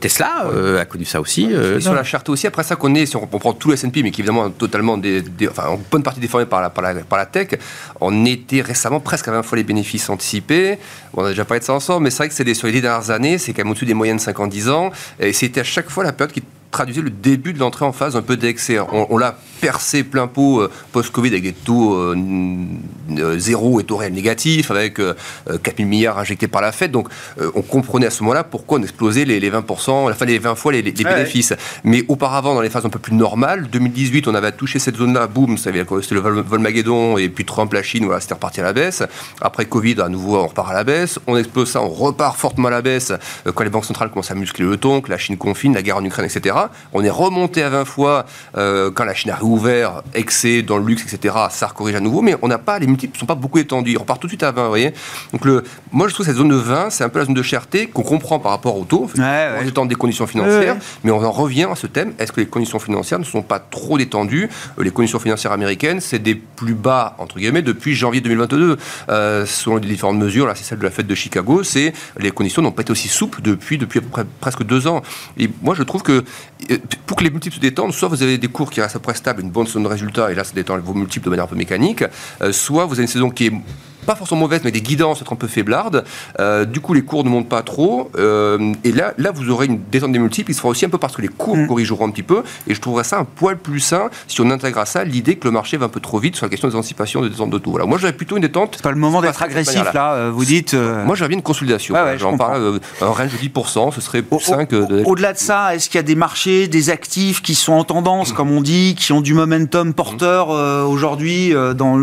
Tesla a connu ça aussi. Sur la charte aussi, après ça qu'on est, si on prend tout le S&P, mais qui est évidemment totalement, enfin, en bonne partie déformé par la, par la, par la tech, on était récemment presque à 20 fois les bénéfices anticipés. on a déjà parlé de ça ensemble, mais c'est vrai que c'est sur les dernières années, c'est quand même au-dessus des moyennes 5 ans 10 ans, et c'était à chaque fois la période qui traduisait le début de l'entrée en phase un peu d'excès. On, l'a percé plein pot euh, post-Covid avec des taux euh, euh, zéro et taux réels négatifs, avec 4 000 milliards injectés par la Fed. Donc on comprenait à ce moment-là pourquoi on explosait les, 20%, enfin les 20 fois les, bénéfices. Mais auparavant, dans les phases un peu plus normales, 2018, on avait touché cette zone-là, boum, c'était le Volmageddon, et puis Trump, la Chine, voilà, c'était reparti à la baisse. Après Covid, à nouveau, on repart à la baisse. On explose ça, on repart fortement à la baisse quand les banques centrales commencent à muscler le ton, que la Chine confine, la guerre en Ukraine, etc. On est remonté à 20 fois euh, quand la Chine a réouvert, excès dans le luxe, etc. Ça corrige à nouveau, mais on n'a pas, les multiples ne sont pas beaucoup étendus. On repart tout de suite à 20, vous voyez. Donc le, moi, je trouve que cette zone de 20, c'est un peu la zone de cherté qu'on comprend par rapport au taux, en étant des conditions financières, mais on en revient à ce thème. Est-ce que les conditions financières ne sont pas trop détendues? Euh, Les conditions financières américaines, c'est des plus bas, entre guillemets, depuis janvier 2022. Euh, selon les différentes mesures, là, c'est celle de la fête de Chicago, c'est les conditions n'ont pas été aussi souples depuis, depuis à peu près presque deux ans. Et moi, je trouve que pour que les multiples se détendent, soit vous avez des cours qui restent à près stables, une bonne zone de résultat, et là ça détend vos multiples de manière un peu mécanique, euh, soit vous avez une saison qui est pas forcément mauvaise, mais des guidances être un peu faiblardes. Euh, du coup, les cours ne montent pas trop. Euh, et là, là, vous aurez une descente des multiples. Il se fera aussi un peu parce que les cours mm. corrigeront un petit peu. Et je trouverais ça un poil plus sain si on intègre à ça l'idée que le marché va un peu trop vite sur la question des anticipations de descente de taux. Voilà. Moi, j'aurais plutôt une détente. C'est pas le moment d'être agressif, là, euh, vous dites. Moi, j'aurais bien une consolidation. J'en parle, un range de 10%, ce serait plus sain que. Au-delà de ça, est-ce qu'il y a des marchés, des actifs qui sont en tendance, comme on dit, qui ont du momentum porteur aujourd'hui dans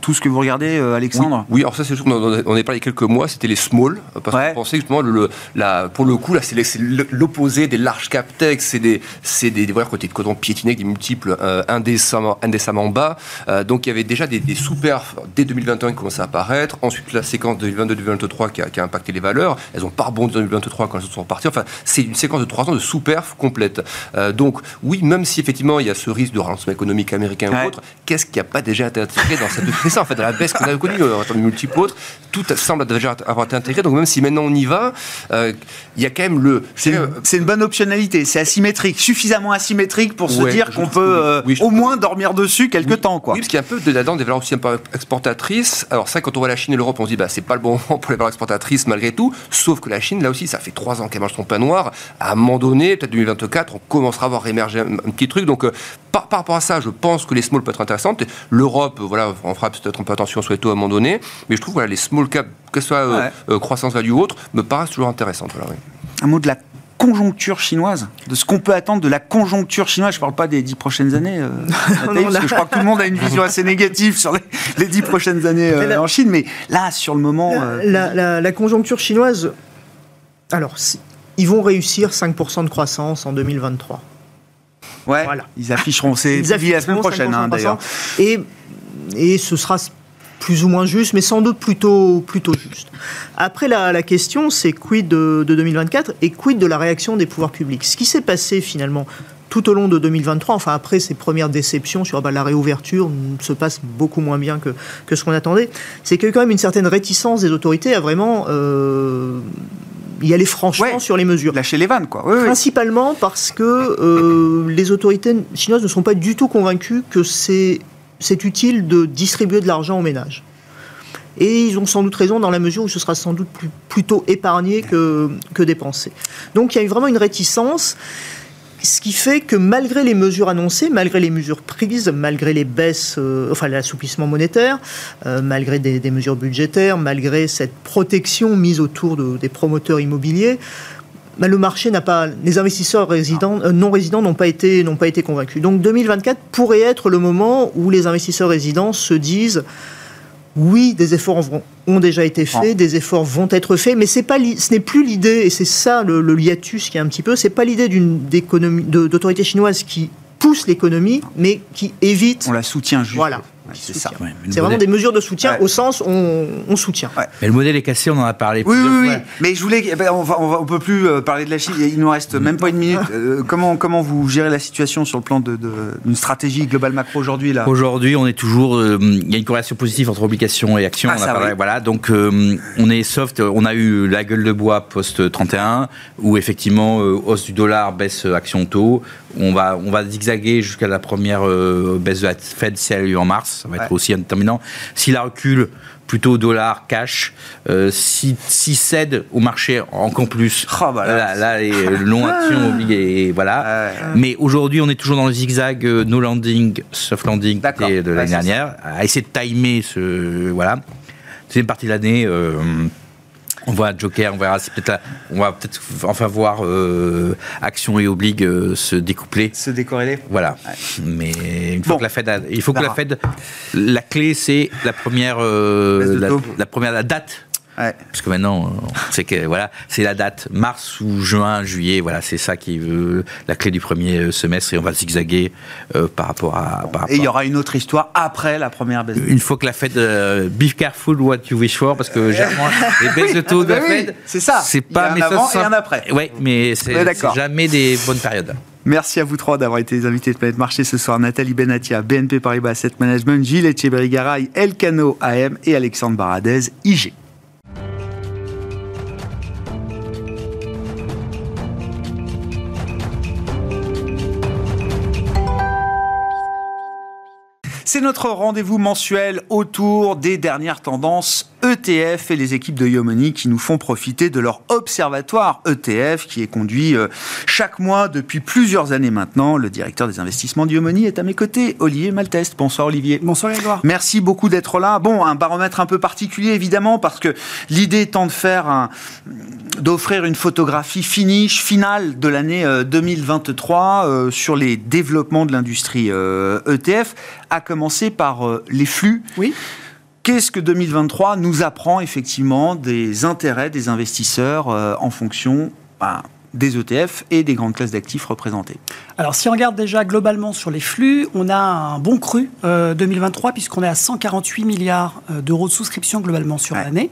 tout ce que vous regardez, Alexandre? oui. Alors ça, c'est on est parlé quelques mois, c'était les small, parce qu'on pensait justement, le, la, pour le coup, là, c'est l'opposé des large cap tech, c'est des, c'est des, des voilà, côté de coton piétiné, des multiples euh, indécemment, indécemment bas. Euh, donc il y avait déjà des, des sous-perfs dès 2021 qui commençaient à apparaître. Ensuite, la séquence de 2022-2023 qui, qui, a impacté les valeurs. Elles ont pas rebondi en 2023 quand elles sont reparties. Enfin, c'est une séquence de trois ans de sous-perf complète. Euh, donc oui, même si effectivement il y a ce risque de ralentissement économique américain ou autre, qu'est-ce qui n'a pas déjà été intégré dans cette ça en fait, dans la baisse qu'on a connue termes de multiples autres tout semble déjà avoir été intégré. Donc même si maintenant on y va, euh, il y a quand même le. C'est une, bonne optionnalité. C'est asymétrique, suffisamment asymétrique pour se dire qu'on peut euh, au moins dormir dessus quelques temps, quoi. Oui, parce qu'il y a un peu de là-dedans des valeurs aussi un peu exportatrices. Alors ça, quand on voit la Chine et l'Europe, on se dit bah c'est pas le bon moment pour les valeurs exportatrices malgré tout. Sauf que la Chine, là aussi, ça fait trois ans qu'elle mange son pain noir. À un moment donné, peut-être 2024, on commencera à voir émerger un, petit truc. Donc euh, par, rapport à ça, je pense que les small peuvent être intéressantes. L'Europe, voilà, on fera peut-être un peu attention sur les taux à un moment donné. Mais je trouve voilà les small cap que ce soit euh, euh, croissance value ou autre, me paraissent toujours intéressantes. Un mot de la conjoncture chinoise, de ce qu'on peut attendre de la conjoncture chinoise. Je ne parle pas des dix prochaines années, euh, parce que je crois que tout le monde a une vision assez négative sur les, dix prochaines années en Chine, mais là, sur le moment... La, conjoncture chinoise, alors, ils vont réussir 5% de croissance en 2023. Ouais, voilà. ils afficheront, c'est la semaine prochaine hein, d'ailleurs. Et, et ce sera plus ou moins juste, mais sans doute plutôt, plutôt juste. Après, la, question, c'est quid de, 2024 et quid de la réaction des pouvoirs publics? Ce qui s'est passé finalement tout au long de 2023, enfin après ces premières déceptions sur bah, la réouverture se passe beaucoup moins bien que, que ce qu'on attendait, c'est qu'il y a eu quand même une certaine réticence des autorités à vraiment euh, y aller franchement sur les mesures. Lâcher les vannes, quoi. Principalement parce que euh, les autorités chinoises ne sont pas du tout convaincues que c'est utile de distribuer de l'argent aux ménages. Et ils ont sans doute raison dans la mesure où ce sera sans doute plutôt épargné que, dépensé. Donc il y a eu vraiment une réticence, ce qui fait que malgré les mesures annoncées, malgré les mesures prises, malgré les baisses, euh, enfin l'assouplissement monétaire, euh, malgré des, mesures budgétaires, malgré cette protection mise autour des promoteurs immobiliers, le marché n'a pas, les investisseurs euh, non résidents n'ont pas été, n'ont pas été convaincus. Donc 2024 pourrait être le moment où les investisseurs résidents se disent oui, des efforts ont déjà été faits, ah. des efforts vont être faits, mais c'est pas, ce n'est plus l'idée, et c'est ça le, le, hiatus qui est un petit peu, c'est pas l'idée d'une d'autorité chinoise qui pousse l'économie, mais qui évite. On la soutient juste. Voilà. C'est ça. c'est vraiment des mesures de soutien au sens on, on soutient. Mais le modèle est cassé, on en a parlé. Oui, oui, oui. Mais je voulais, eh ben, on, va, on, peut plus euh, parler de la Chine. Il nous reste même pas une minute. Euh, comment comment vous gérez la situation sur le plan d'une de, stratégie globale macro aujourd'hui là? Aujourd'hui, on est toujours. Euh, il y a une corrélation positive entre obligations et actions. Ah, voilà. Donc on est soft. On a eu la gueule de bois post 31 où effectivement hausse du dollar, baisse action taux. On va on va zigzaguer jusqu'à la première baisse de la Fed si elle a eu en mars. Ça va être aussi déterminant. Si la recule plutôt dollar, cash. Euh, si, si cède au marché encore plus, oh, bah là, là, les longs actions obligées, voilà. Mais aujourd'hui, on est toujours dans le zigzag euh, no landing, soft landing de l'année dernière, à essayer de timer ce, voilà. C'est une partie de l'année. On voit Joker, on verra peut-être on va peut-être enfin voir euh, action et obligue euh, se découpler, se décorréler. Voilà. Mais une fois que la Fed, il faut que la Fed, la clé c'est la première, euh, la, la, première la date parce que maintenant, c'est que voilà, c'est la date mars ou juin, juillet. Voilà, c'est ça qui veut la clé du premier semestre et on va zigzaguer euh, par rapport à. et il y aura une autre histoire après la première baisse. Une fois que la Fed, euh, be careful what you wish for, parce que généralement les baisses de taux de la Fed, c'est ça. C'est pas mais avant et un après. Oui, mais c'est jamais des bonnes périodes. Merci à vous trois d'avoir été les invités de Planète Marché ce soir. Nathalie Benatia, BNP Paribas Asset Management, Gilles Etcheberry-Garay, Elcano AM et Alexandre Baradez, IG. C'est notre rendez-vous mensuel autour des dernières tendances ETF et les équipes de Yomoni qui nous font profiter de leur observatoire ETF qui est conduit euh, chaque mois depuis plusieurs années maintenant. Le directeur des investissements de Yomoni est à mes côtés, Olivier Malteste. Bonsoir Olivier. Bonsoir Edouard. Merci beaucoup d'être là. Bon, un baromètre un peu particulier évidemment parce que l'idée étant de faire un, d'offrir une photographie finish, finale de l'année 2023 euh, euh, sur les développements de l'industrie ETF, e à commencer par euh, les flux. Oui. Qu'est-ce que 2023 nous apprend effectivement des intérêts des investisseurs euh, en fonction ben, des ETF et des grandes classes d'actifs représentées Alors, si on regarde déjà globalement sur les flux, on a un bon cru 2023 euh, puisqu'on est à 148 milliards euh, d'euros de souscription globalement sur l'année,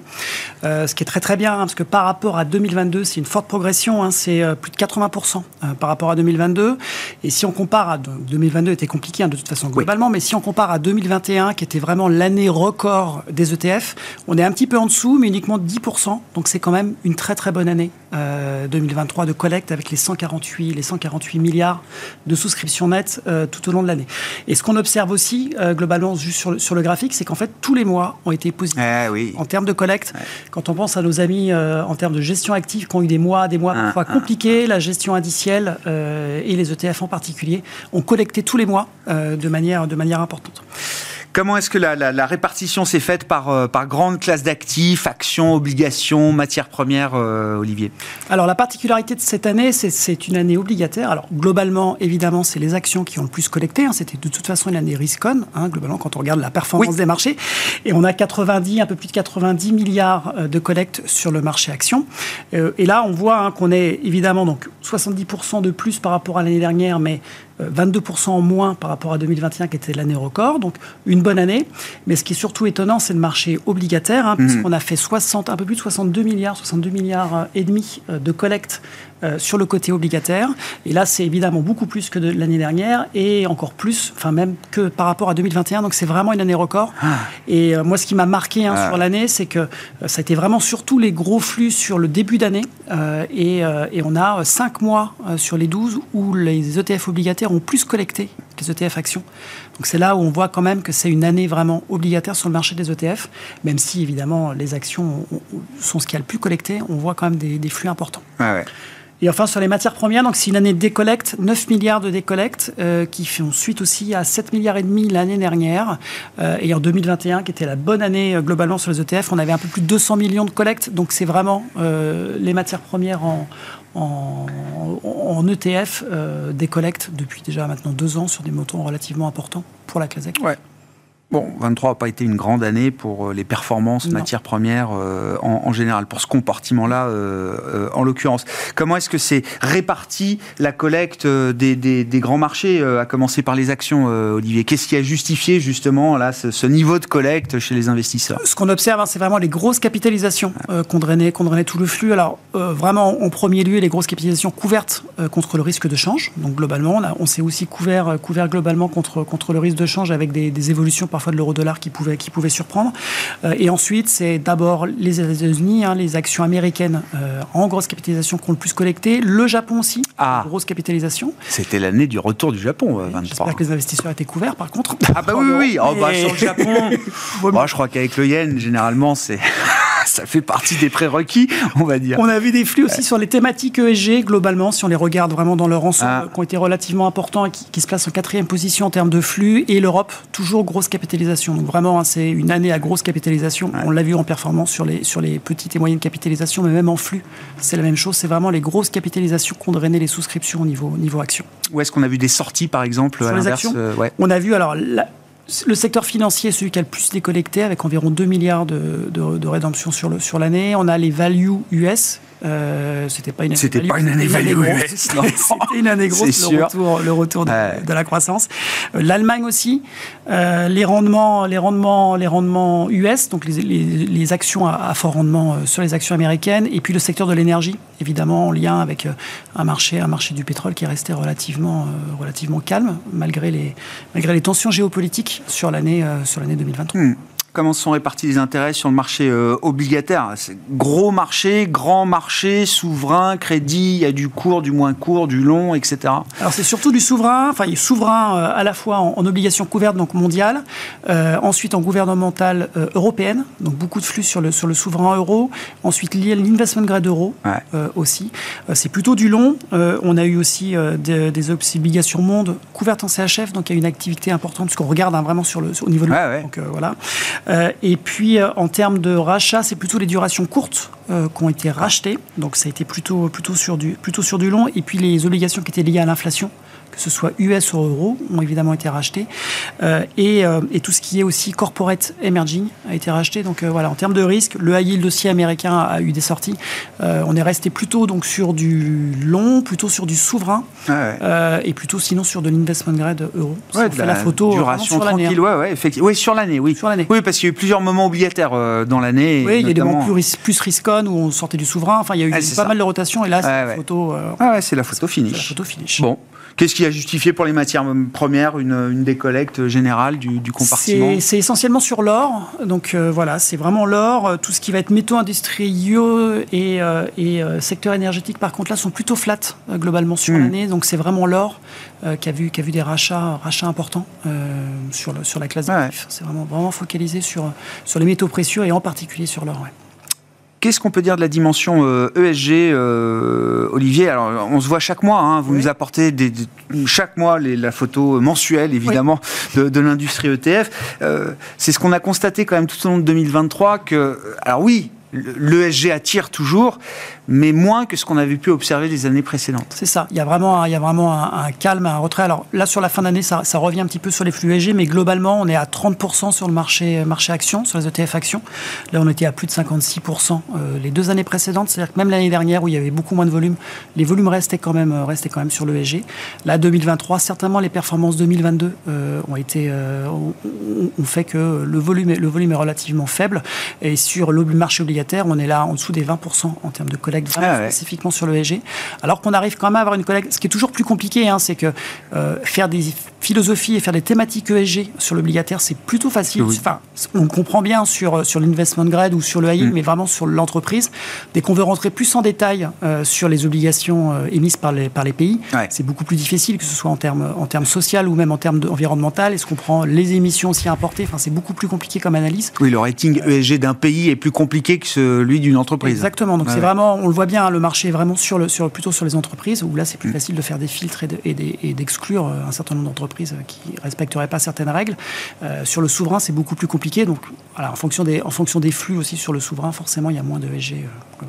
euh, ce qui est très très bien hein, parce que par rapport à 2022, c'est une forte progression, hein, c'est plus de 80% par rapport à 2022. Et si on compare à 2022 était compliqué hein, de toute façon globalement, mais si on compare à 2021 qui était vraiment l'année record des ETF, on est un petit peu en dessous, mais uniquement 10%. Donc c'est quand même une très très bonne année 2023 de collecte avec les 148, les 148 milliards de souscriptions nettes euh, tout au long de l'année. Et ce qu'on observe aussi, euh, globalement, juste sur le, sur le graphique, c'est qu'en fait, tous les mois ont été positifs eh oui. en termes de collecte. Quand on pense à nos amis euh, en termes de gestion active qui ont eu des mois, des mois ah, parfois ah, compliqués, ah. la gestion indicielle et les ETF en particulier ont collecté tous les mois de, manière, de manière importante. Comment est-ce que la, répartition s'est faite par, euh, par grande classe d'actifs, actions, obligations, matières premières, euh, Olivier? Alors la particularité de cette année, c'est une année obligataire. Alors globalement, évidemment, c'est les actions qui ont le plus collecté. Hein. C'était de toute façon une année riscon, hein, globalement, quand on regarde la performance des marchés. Et on a 90, un peu plus de 90 milliards euh, de collecte sur le marché actions. et là, on voit hein, qu'on est évidemment donc 70% de plus par rapport à l'année dernière, mais 22% en moins par rapport à 2021 qui était l'année record, donc une bonne année. Mais ce qui est surtout étonnant, c'est le marché obligataire, hein, puisqu'on a fait 60, un peu plus de 62 milliards, 62 milliards euh, et demi euh, de collecte euh, sur le côté obligataire. Et là, c'est évidemment beaucoup plus que de l'année dernière et encore plus, enfin même que par rapport à 2021. Donc c'est vraiment une année record. Ah. Et euh, moi, ce qui m'a marqué hein, ah. sur l'année, c'est que euh, ça a été vraiment surtout les gros flux sur le début d'année. Et, et, on a 5 mois sur les 12 où les ETF obligataires ont plus collecté que les ETF actions. Donc c'est là où on voit quand même que c'est une année vraiment obligataire sur le marché des ETF, même si évidemment les actions sont ce qui a le plus collecté, on voit quand même des, des flux importants. Ah ouais. Et enfin, sur les matières premières, donc c'est une année de décollecte, 9 milliards de décollecte, euh, qui font suite aussi à 7 milliards et demi l'année dernière. Euh, et en 2021, qui était la bonne année euh, globalement sur les ETF, on avait un peu plus de 200 millions de collectes. Donc c'est vraiment les matières premières en, en, ETF décollecte depuis déjà maintenant deux ans sur des montants relativement importants pour la classe ouais. Bon, 23 n'a pas été une grande année pour euh, les performances matières premières euh, en, général, pour ce compartiment-là euh, en l'occurrence. Comment est-ce que c'est réparti la collecte des, grands marchés, à commencer par les actions, Olivier? Qu'est-ce qui a justifié justement là, ce, niveau de collecte chez les investisseurs? Ce qu'on observe, hein, c'est vraiment les grosses capitalisations qu'on drainait, drainait, tout le flux. Alors, vraiment, en premier lieu, les grosses capitalisations couvertes contre le risque de change. Donc, globalement, on, s'est aussi couvert, couvert globalement contre, contre le risque de change avec des, des évolutions par parfois de l'euro-dollar qui pouvait, qui pouvait surprendre. Euh, et ensuite, c'est d'abord les États-Unis, hein, les actions américaines euh, en grosse capitalisation qui ont le plus collecté. Le Japon aussi, ah. grosse capitalisation. C'était l'année du retour du Japon, 23. Euh, j'espère que les investisseurs étaient couverts, par contre. Ah bah oui, oui, oui. Oh, bah, sur le Japon, Moi, je crois qu'avec le yen, généralement, c'est... ça fait partie des prérequis, on va dire. On a vu des flux aussi sur les thématiques ESG, globalement, si on les regarde vraiment dans leur ensemble, ah. qui ont été relativement importants et qui, se placent en quatrième position en termes de flux. Et l'Europe, toujours grosse capitalisation. Donc vraiment, hein, c'est une année à grosse capitalisation. On l'a vu en performance sur les, sur les petites et moyennes capitalisations, mais même en flux, c'est la même chose. C'est vraiment les grosses capitalisations qui ont drainé les souscriptions au niveau, niveau action. Où est-ce qu'on a vu des sorties, par exemple, sur les actions euh, On a vu, alors, le secteur financier est celui qui a le plus décollecté, avec environ 2 milliards de, de, de rédemptions sur l'année. Sur on a les value US euh, c'était pas une année, c'était pas une année C'était une année grosse, le retour, le retour de, la croissance. Euh, L'Allemagne aussi, euh, les rendements, les rendements, les rendements US, donc les, les, actions à, fort rendement sur les actions américaines, et puis le secteur de l'énergie, évidemment en lien avec un marché, un marché du pétrole qui est resté relativement, relativement calme malgré les, malgré les tensions géopolitiques sur l'année, sur l'année 2023 comment sont répartis les intérêts sur le marché euh, obligataire C'est gros marché, grand marché, souverain, crédit, il y a du court, du moins court, du long, etc. Alors c'est surtout du souverain, enfin il est souverain euh, à la fois en, obligation couverte, donc mondiale, euh, ensuite en gouvernementale européenne, donc beaucoup de flux sur le, sur le souverain euro, ensuite l'investment grade euro aussi. c'est plutôt du long. on a eu aussi des, obligations monde couvertes en CHF, donc il y a une activité importante, parce qu'on regarde hein, vraiment sur le, au niveau de ouais, donc voilà. Euh, et puis, euh, en termes de rachat, c'est plutôt les durations courtes euh, qui ont été rachetées. Donc, ça a été plutôt, plutôt, sur du, plutôt sur du long. Et puis, les obligations qui étaient liées à l'inflation que ce soit US ou euro, ont évidemment été rachetés. Euh, et, euh, et, tout ce qui est aussi corporate emerging a été racheté. Donc euh, voilà, en termes de risque, le high yield dossier américain a eu des sorties. on est resté plutôt donc sur du long, plutôt sur du souverain, ah et plutôt sinon sur de l'investment grade euro. Ouais, la, photo duration sur tranquille, hein. ouais, ouais, effectivement. Oui, sur l'année, oui. Sur l'année. Oui, parce qu'il y a eu plusieurs moments obligataires dans l'année. Oui, il y a des moments plus, plus riscon où on sortait du souverain. Enfin, il y a eu pas mal de rotation et là, c'est la photo. ah ouais, c'est la photo finish. La photo finish. Bon. Qu'est-ce qui a justifié pour les matières premières une, une décollecte générale du, du compartiment C'est essentiellement sur l'or. Donc euh, voilà, c'est vraiment l'or. Tout ce qui va être métaux industriels et, euh, et euh, secteur énergétique, par contre, là, sont plutôt flats globalement sur hmm. l'année. Donc c'est vraiment l'or qui, a vu, qui a vu des rachats, rachats importants sur, le, sur la classe d'actifs. C'est vraiment, vraiment focalisé sur, sur les métaux précieux et en particulier sur l'or. Qu'est-ce qu'on peut dire de la dimension ESG, euh, e euh, Olivier? Alors, on se voit chaque mois. Hein, vous nous apportez des, chaque mois la photo mensuelle, évidemment, de, l'industrie ETF. Euh, c'est ce qu'on a constaté quand même tout au long de 2023 que, alors oui, l'ESG attire toujours, mais moins que ce qu'on avait pu observer les années précédentes. C'est ça. Il y a vraiment, il y a vraiment un, calme, un retrait. Alors là, sur la fin d'année, ça, ça, revient un petit peu sur les flux ESG, mais globalement, on est à 30% sur le marché, marché action, sur les ETF actions. Là, on était à plus de 56% euh, les deux années précédentes. C'est-à-dire que même l'année dernière, où il y avait beaucoup moins de volume, les volumes restaient quand même, euh, restaient quand même sur l'ESG. Là, 2023, certainement, les performances 2022 euh, ont été, ont, fait que le volume, le volume est relativement faible. Et sur le marché obligataire, on est là en dessous des 20% en termes de collecte ah spécifiquement sur l'ESG. Alors qu'on arrive quand même à avoir une collecte. Ce qui est toujours plus compliqué, hein, c'est que euh, faire des philosophies et faire des thématiques ESG sur l'obligataire, c'est plutôt facile. Enfin, on comprend bien sur, euh, sur l'investment grade ou sur le high yield, mm. mais vraiment sur l'entreprise. Dès qu'on veut rentrer plus en détail euh, sur les obligations émises par les, par les pays, c'est beaucoup plus difficile, que ce soit en termes en termes social ou même en termes environnemental. Est-ce qu'on prend les émissions aussi importées? Enfin, c'est beaucoup plus compliqué comme analyse. Oui, le rating ESG d'un pays est plus compliqué que celui d'une entreprise. Exactement. Donc c'est vraiment, on le voit bien, le marché est vraiment sur le, sur, plutôt sur les entreprises, où là c'est plus mm. facile de faire des filtres et d'exclure euh, un certain nombre d'entreprises qui respecteraient pas certaines règles. Euh, sur le souverain, c'est beaucoup plus compliqué. Donc, en, fonction des, flux aussi sur le souverain, forcément, il y a moins de ESG. Euh,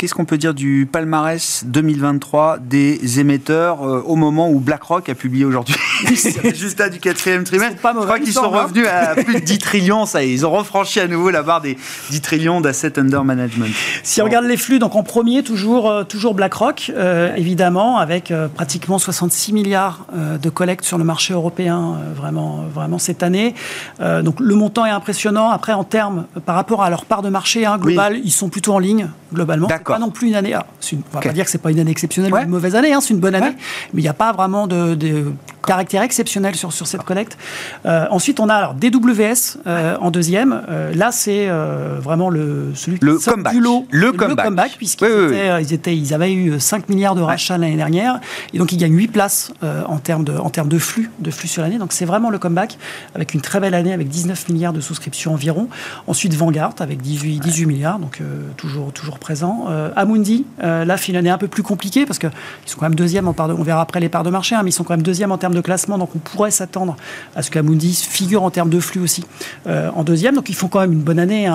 qu'est-ce qu'on peut dire du palmarès 2023 des émetteurs euh, au moment où BlackRock a publié aujourd'hui résultats du quatrième trimestre Je crois qu'ils sont hein. revenus à plus de 10 trillions, ça ils ont refranchi à nouveau la barre des 10 trillions d'assets under management. Si on regarde les flux, donc en premier, toujours, euh, toujours BlackRock, euh, évidemment, avec pratiquement 66 milliards de collectes sur le marché européen, vraiment, vraiment cette année. donc le montant est impressionnant. Après, en termes, par rapport à leur part de marché hein, global, ils sont plutôt en ligne, globalement. Pas non plus une année. Alors, une, on va pas dire que c'est pas une année exceptionnelle ou une mauvaise année, hein, c'est une bonne année, mais il n'y a pas vraiment de, de caractère exceptionnel sur, sur cette collecte. Euh, ensuite, on a alors DWS euh, en deuxième. Euh, là, c'est vraiment le, celui le qui comeback. du lot. Le, comeback. puisqu'ils Ils, étaient, ils avaient eu 5 milliards de rachats l'année dernière. Et donc, ils gagnent 8 places en, termes de, en termes de flux, de flux sur l'année. Donc, c'est vraiment le comeback avec une très belle année, avec 19 milliards de souscriptions environ. Ensuite, Vanguard avec 18, 18 milliards, donc toujours, toujours présent. Amundi, là, fait une année un peu plus compliquée parce qu'ils sont quand même deuxième en part de, on verra après les parts de marché, hein, mais ils sont quand même deuxième en termes de classement, donc on pourrait s'attendre à ce qu'Amundi figure en termes de flux aussi euh, en deuxième. Donc ils font quand même une bonne année hein,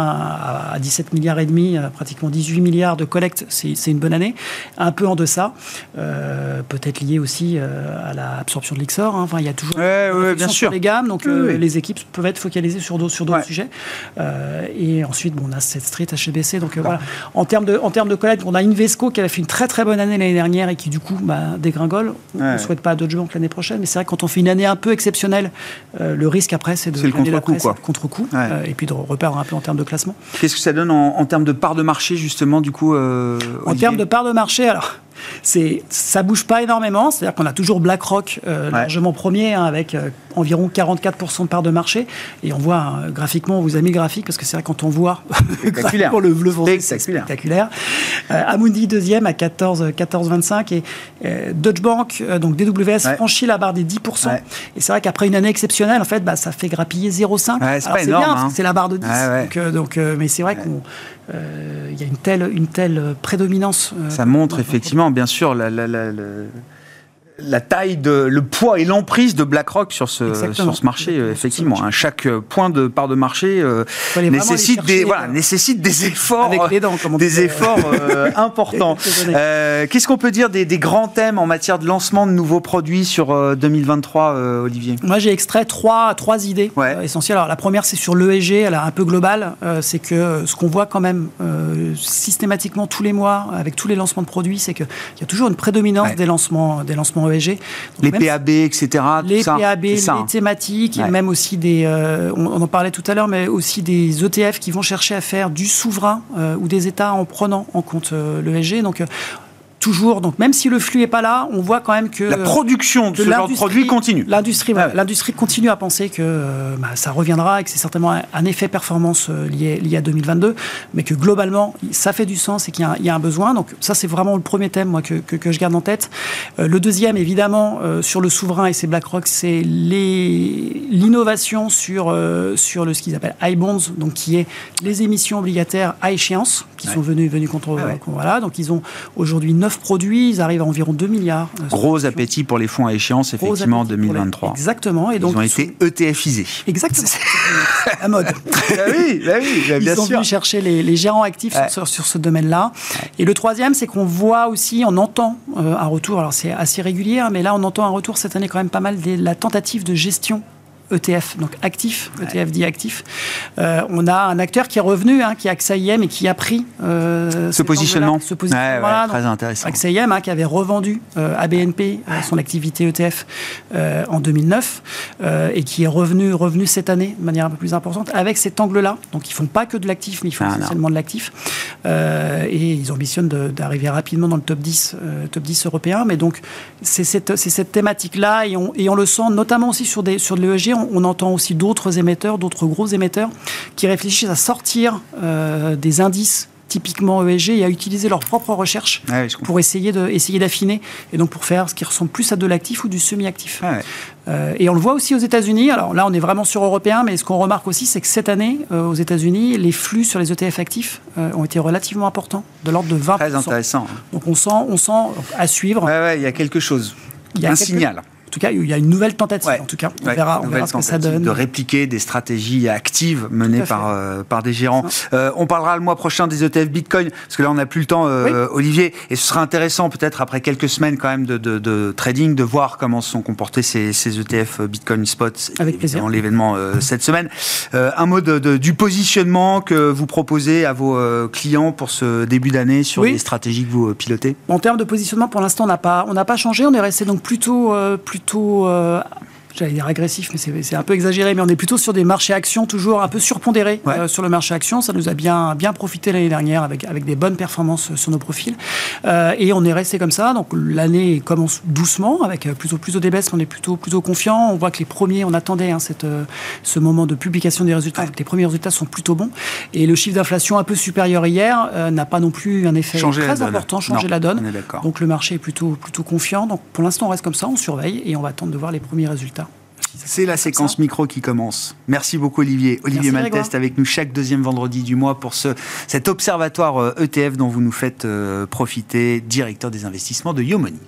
à 17 milliards et demi, euh, pratiquement 18 milliards de collecte, c'est une bonne année. Un peu en deçà, euh, peut-être lié aussi à l'absorption de l'Ixor. Hein. Enfin, il y a toujours bien sûr. les gammes, donc les équipes peuvent être focalisées sur d'autres sur sujets. et ensuite, bon, on a cette Street, HBC, donc voilà. En termes de en termes de collecte, on a Invesco qui avait fait une très très bonne année l'année dernière et qui du coup bah, dégringole. On ne souhaite pas à Deutsche Bank l'année prochaine, mais c'est vrai que quand on fait une année un peu exceptionnelle, euh, le risque après, c'est de le contre-coup, contre-coup, euh, et puis de reperdre un peu en termes de classement. Qu'est-ce que ça donne en, termes de part de marché, justement, du coup euh, En termes de part de marché, alors c'est ça bouge pas énormément. C'est-à-dire qu'on a toujours BlackRock euh, largement premier hein, avec euh, environ 44% de part de marché. Et on voit hein, graphiquement, on vous a mis le graphique parce que c'est vrai quand on voit pour le c'est spectaculaire. Euh, Amundi deuxième à 14 14 25 et euh, Deutsche Bank donc DWS franchit la barre des 10%. Et c'est vrai qu'après une année exceptionnelle en fait bah, ça fait grappiller 0,5. c'est bien, hein. c'est la barre de 10. Donc, donc mais c'est vrai qu'on euh, il y a une telle, une telle prédominance. Euh, Ça montre effectivement, bien sûr, la, la, la, la taille, de, le poids et l'emprise de BlackRock sur ce, sur ce marché, effectivement. Hein. chaque point de part de marché euh, nécessite, des, voilà, nécessite des efforts, des efforts euh, importants. Euh, qu'est-ce qu'on peut dire des, des, grands thèmes en matière de lancement de nouveaux produits sur 2023, Olivier? Moi, j'ai extrait trois, trois idées essentielles. Alors, la première, c'est sur l'ESG, elle est un peu globale. c'est que ce qu'on voit quand même systématiquement tous les mois, avec tous les lancements de produits, c'est qu'il y a toujours une prédominance des lancements, des lancements ESG. les PAB, etc. Les PAB, les hein. thématiques, et même aussi des, euh, on, en parlait tout à l'heure, mais aussi des ETF qui vont chercher à faire du souverain euh, ou des États en prenant en compte euh, l'ESG. Donc toujours. Donc même si le flux est pas là, on voit quand même que la production de, ce genre de produit continue. L'industrie, l'industrie continue à penser que euh, bah, ça reviendra et que c'est certainement un, effet performance euh, lié, lié à 2022, mais que globalement ça fait du sens et qu'il y, a un besoin. Donc ça c'est vraiment le premier thème moi que, que, je garde en tête. Euh, le deuxième évidemment sur le souverain et c'est BlackRock, c'est l'innovation sur sur le ce qu'ils appellent high bonds, donc qui est les émissions obligataires à échéance qui sont venues venues contre, ah voilà. Donc ils ont aujourd'hui 9 produits, ils arrivent à environ 2 milliards. Euh, Gros appétit pour les fonds à échéance, effectivement, en 2023. Exactement. Et donc, ils ont été ETFisés. Exactement. la mode. bah oui, bah oui bah bien ils sont venus chercher les, gérants actifs sur, ce domaine-là. Et le troisième, c'est qu'on voit aussi, on entend euh, un retour, alors c'est assez régulier, hein, mais là on entend un retour cette année quand même pas mal de la tentative de gestion ETF, donc actif, ETF dit actif. Euh, on a un acteur qui est revenu, hein, qui est AXA IM et qui a pris euh, ce positionnement. Ce positionnement très intéressant. AXA IM hein, qui avait revendu euh, à BNP son activité ETF en 2009 et qui est revenu, revenu cette année de manière un peu plus importante avec cet angle-là. Donc ils font pas que de l'actif, mais ils font ah, essentiellement de l'actif. et ils ambitionnent d'arriver rapidement dans le top 10, top 10 européen. Mais donc c'est cette, cette thématique-là et on, et on le sent notamment aussi sur, des, sur de l'ESG on, entend aussi d'autres émetteurs, d'autres gros émetteurs, qui réfléchissent à sortir euh, des indices typiquement ESG et à utiliser leurs propres recherches pour essayer de essayer d'affiner et donc pour faire ce qui ressemble plus à de l'actif ou du semi-actif. Euh, et on le voit aussi aux États-Unis. Alors là, on est vraiment sur européen, mais ce qu'on remarque aussi, c'est que cette année, euh, aux États-Unis, les flux sur les ETF actifs ont été relativement importants, de l'ordre de 20%. Très intéressant. Donc on sent, on sent à suivre. il y a quelque chose. Il y a un signal En tout cas, il y a une nouvelle tentative. En tout cas, on verra, on verra ce que ça donne. De répliquer des stratégies actives menées par, euh, par des gérants. Euh, on parlera le mois prochain des ETF Bitcoin, parce que là, on n'a plus le temps, euh, Olivier. Et ce sera intéressant, peut-être après quelques semaines quand même de, de, trading, de voir comment se sont comportés ces, ces ETF Bitcoin Spot. Avec plaisir. l'événement cette semaine. un mot de, du positionnement que vous proposez à vos clients pour ce début d'année sur les stratégies que vous pilotez? En termes de positionnement, pour l'instant, on n'a pas, on pas changé. On est resté donc plutôt, plutôt plutôt euh, j'allais dire agressif, mais c'est un peu exagéré, mais on est plutôt sur des marchés actions toujours un peu surpondérés euh, sur le marché actions. Ça nous a bien, bien profité l'année dernière avec, avec des bonnes performances sur nos profils. Euh, et on est resté comme ça. Donc l'année commence doucement avec plutôt plus de baisses, on est plutôt, plutôt confiant. On voit que les premiers, on attendait hein, cette, ce moment de publication des résultats. Les premiers résultats sont plutôt bons. Et le chiffre d'inflation un peu supérieur hier euh, n'a pas non plus un effet très important, changé la donne. Donc le marché est plutôt, plutôt confiant. Donc pour l'instant, on reste comme ça, on surveille et on va attendre de voir les premiers résultats. C'est la séquence micro qui commence. Merci beaucoup Olivier. Olivier Malteste avec nous chaque deuxième vendredi du mois pour ce, cet observatoire ETF euh, e dont vous nous faites euh, profiter, directeur des investissements de Yomoni.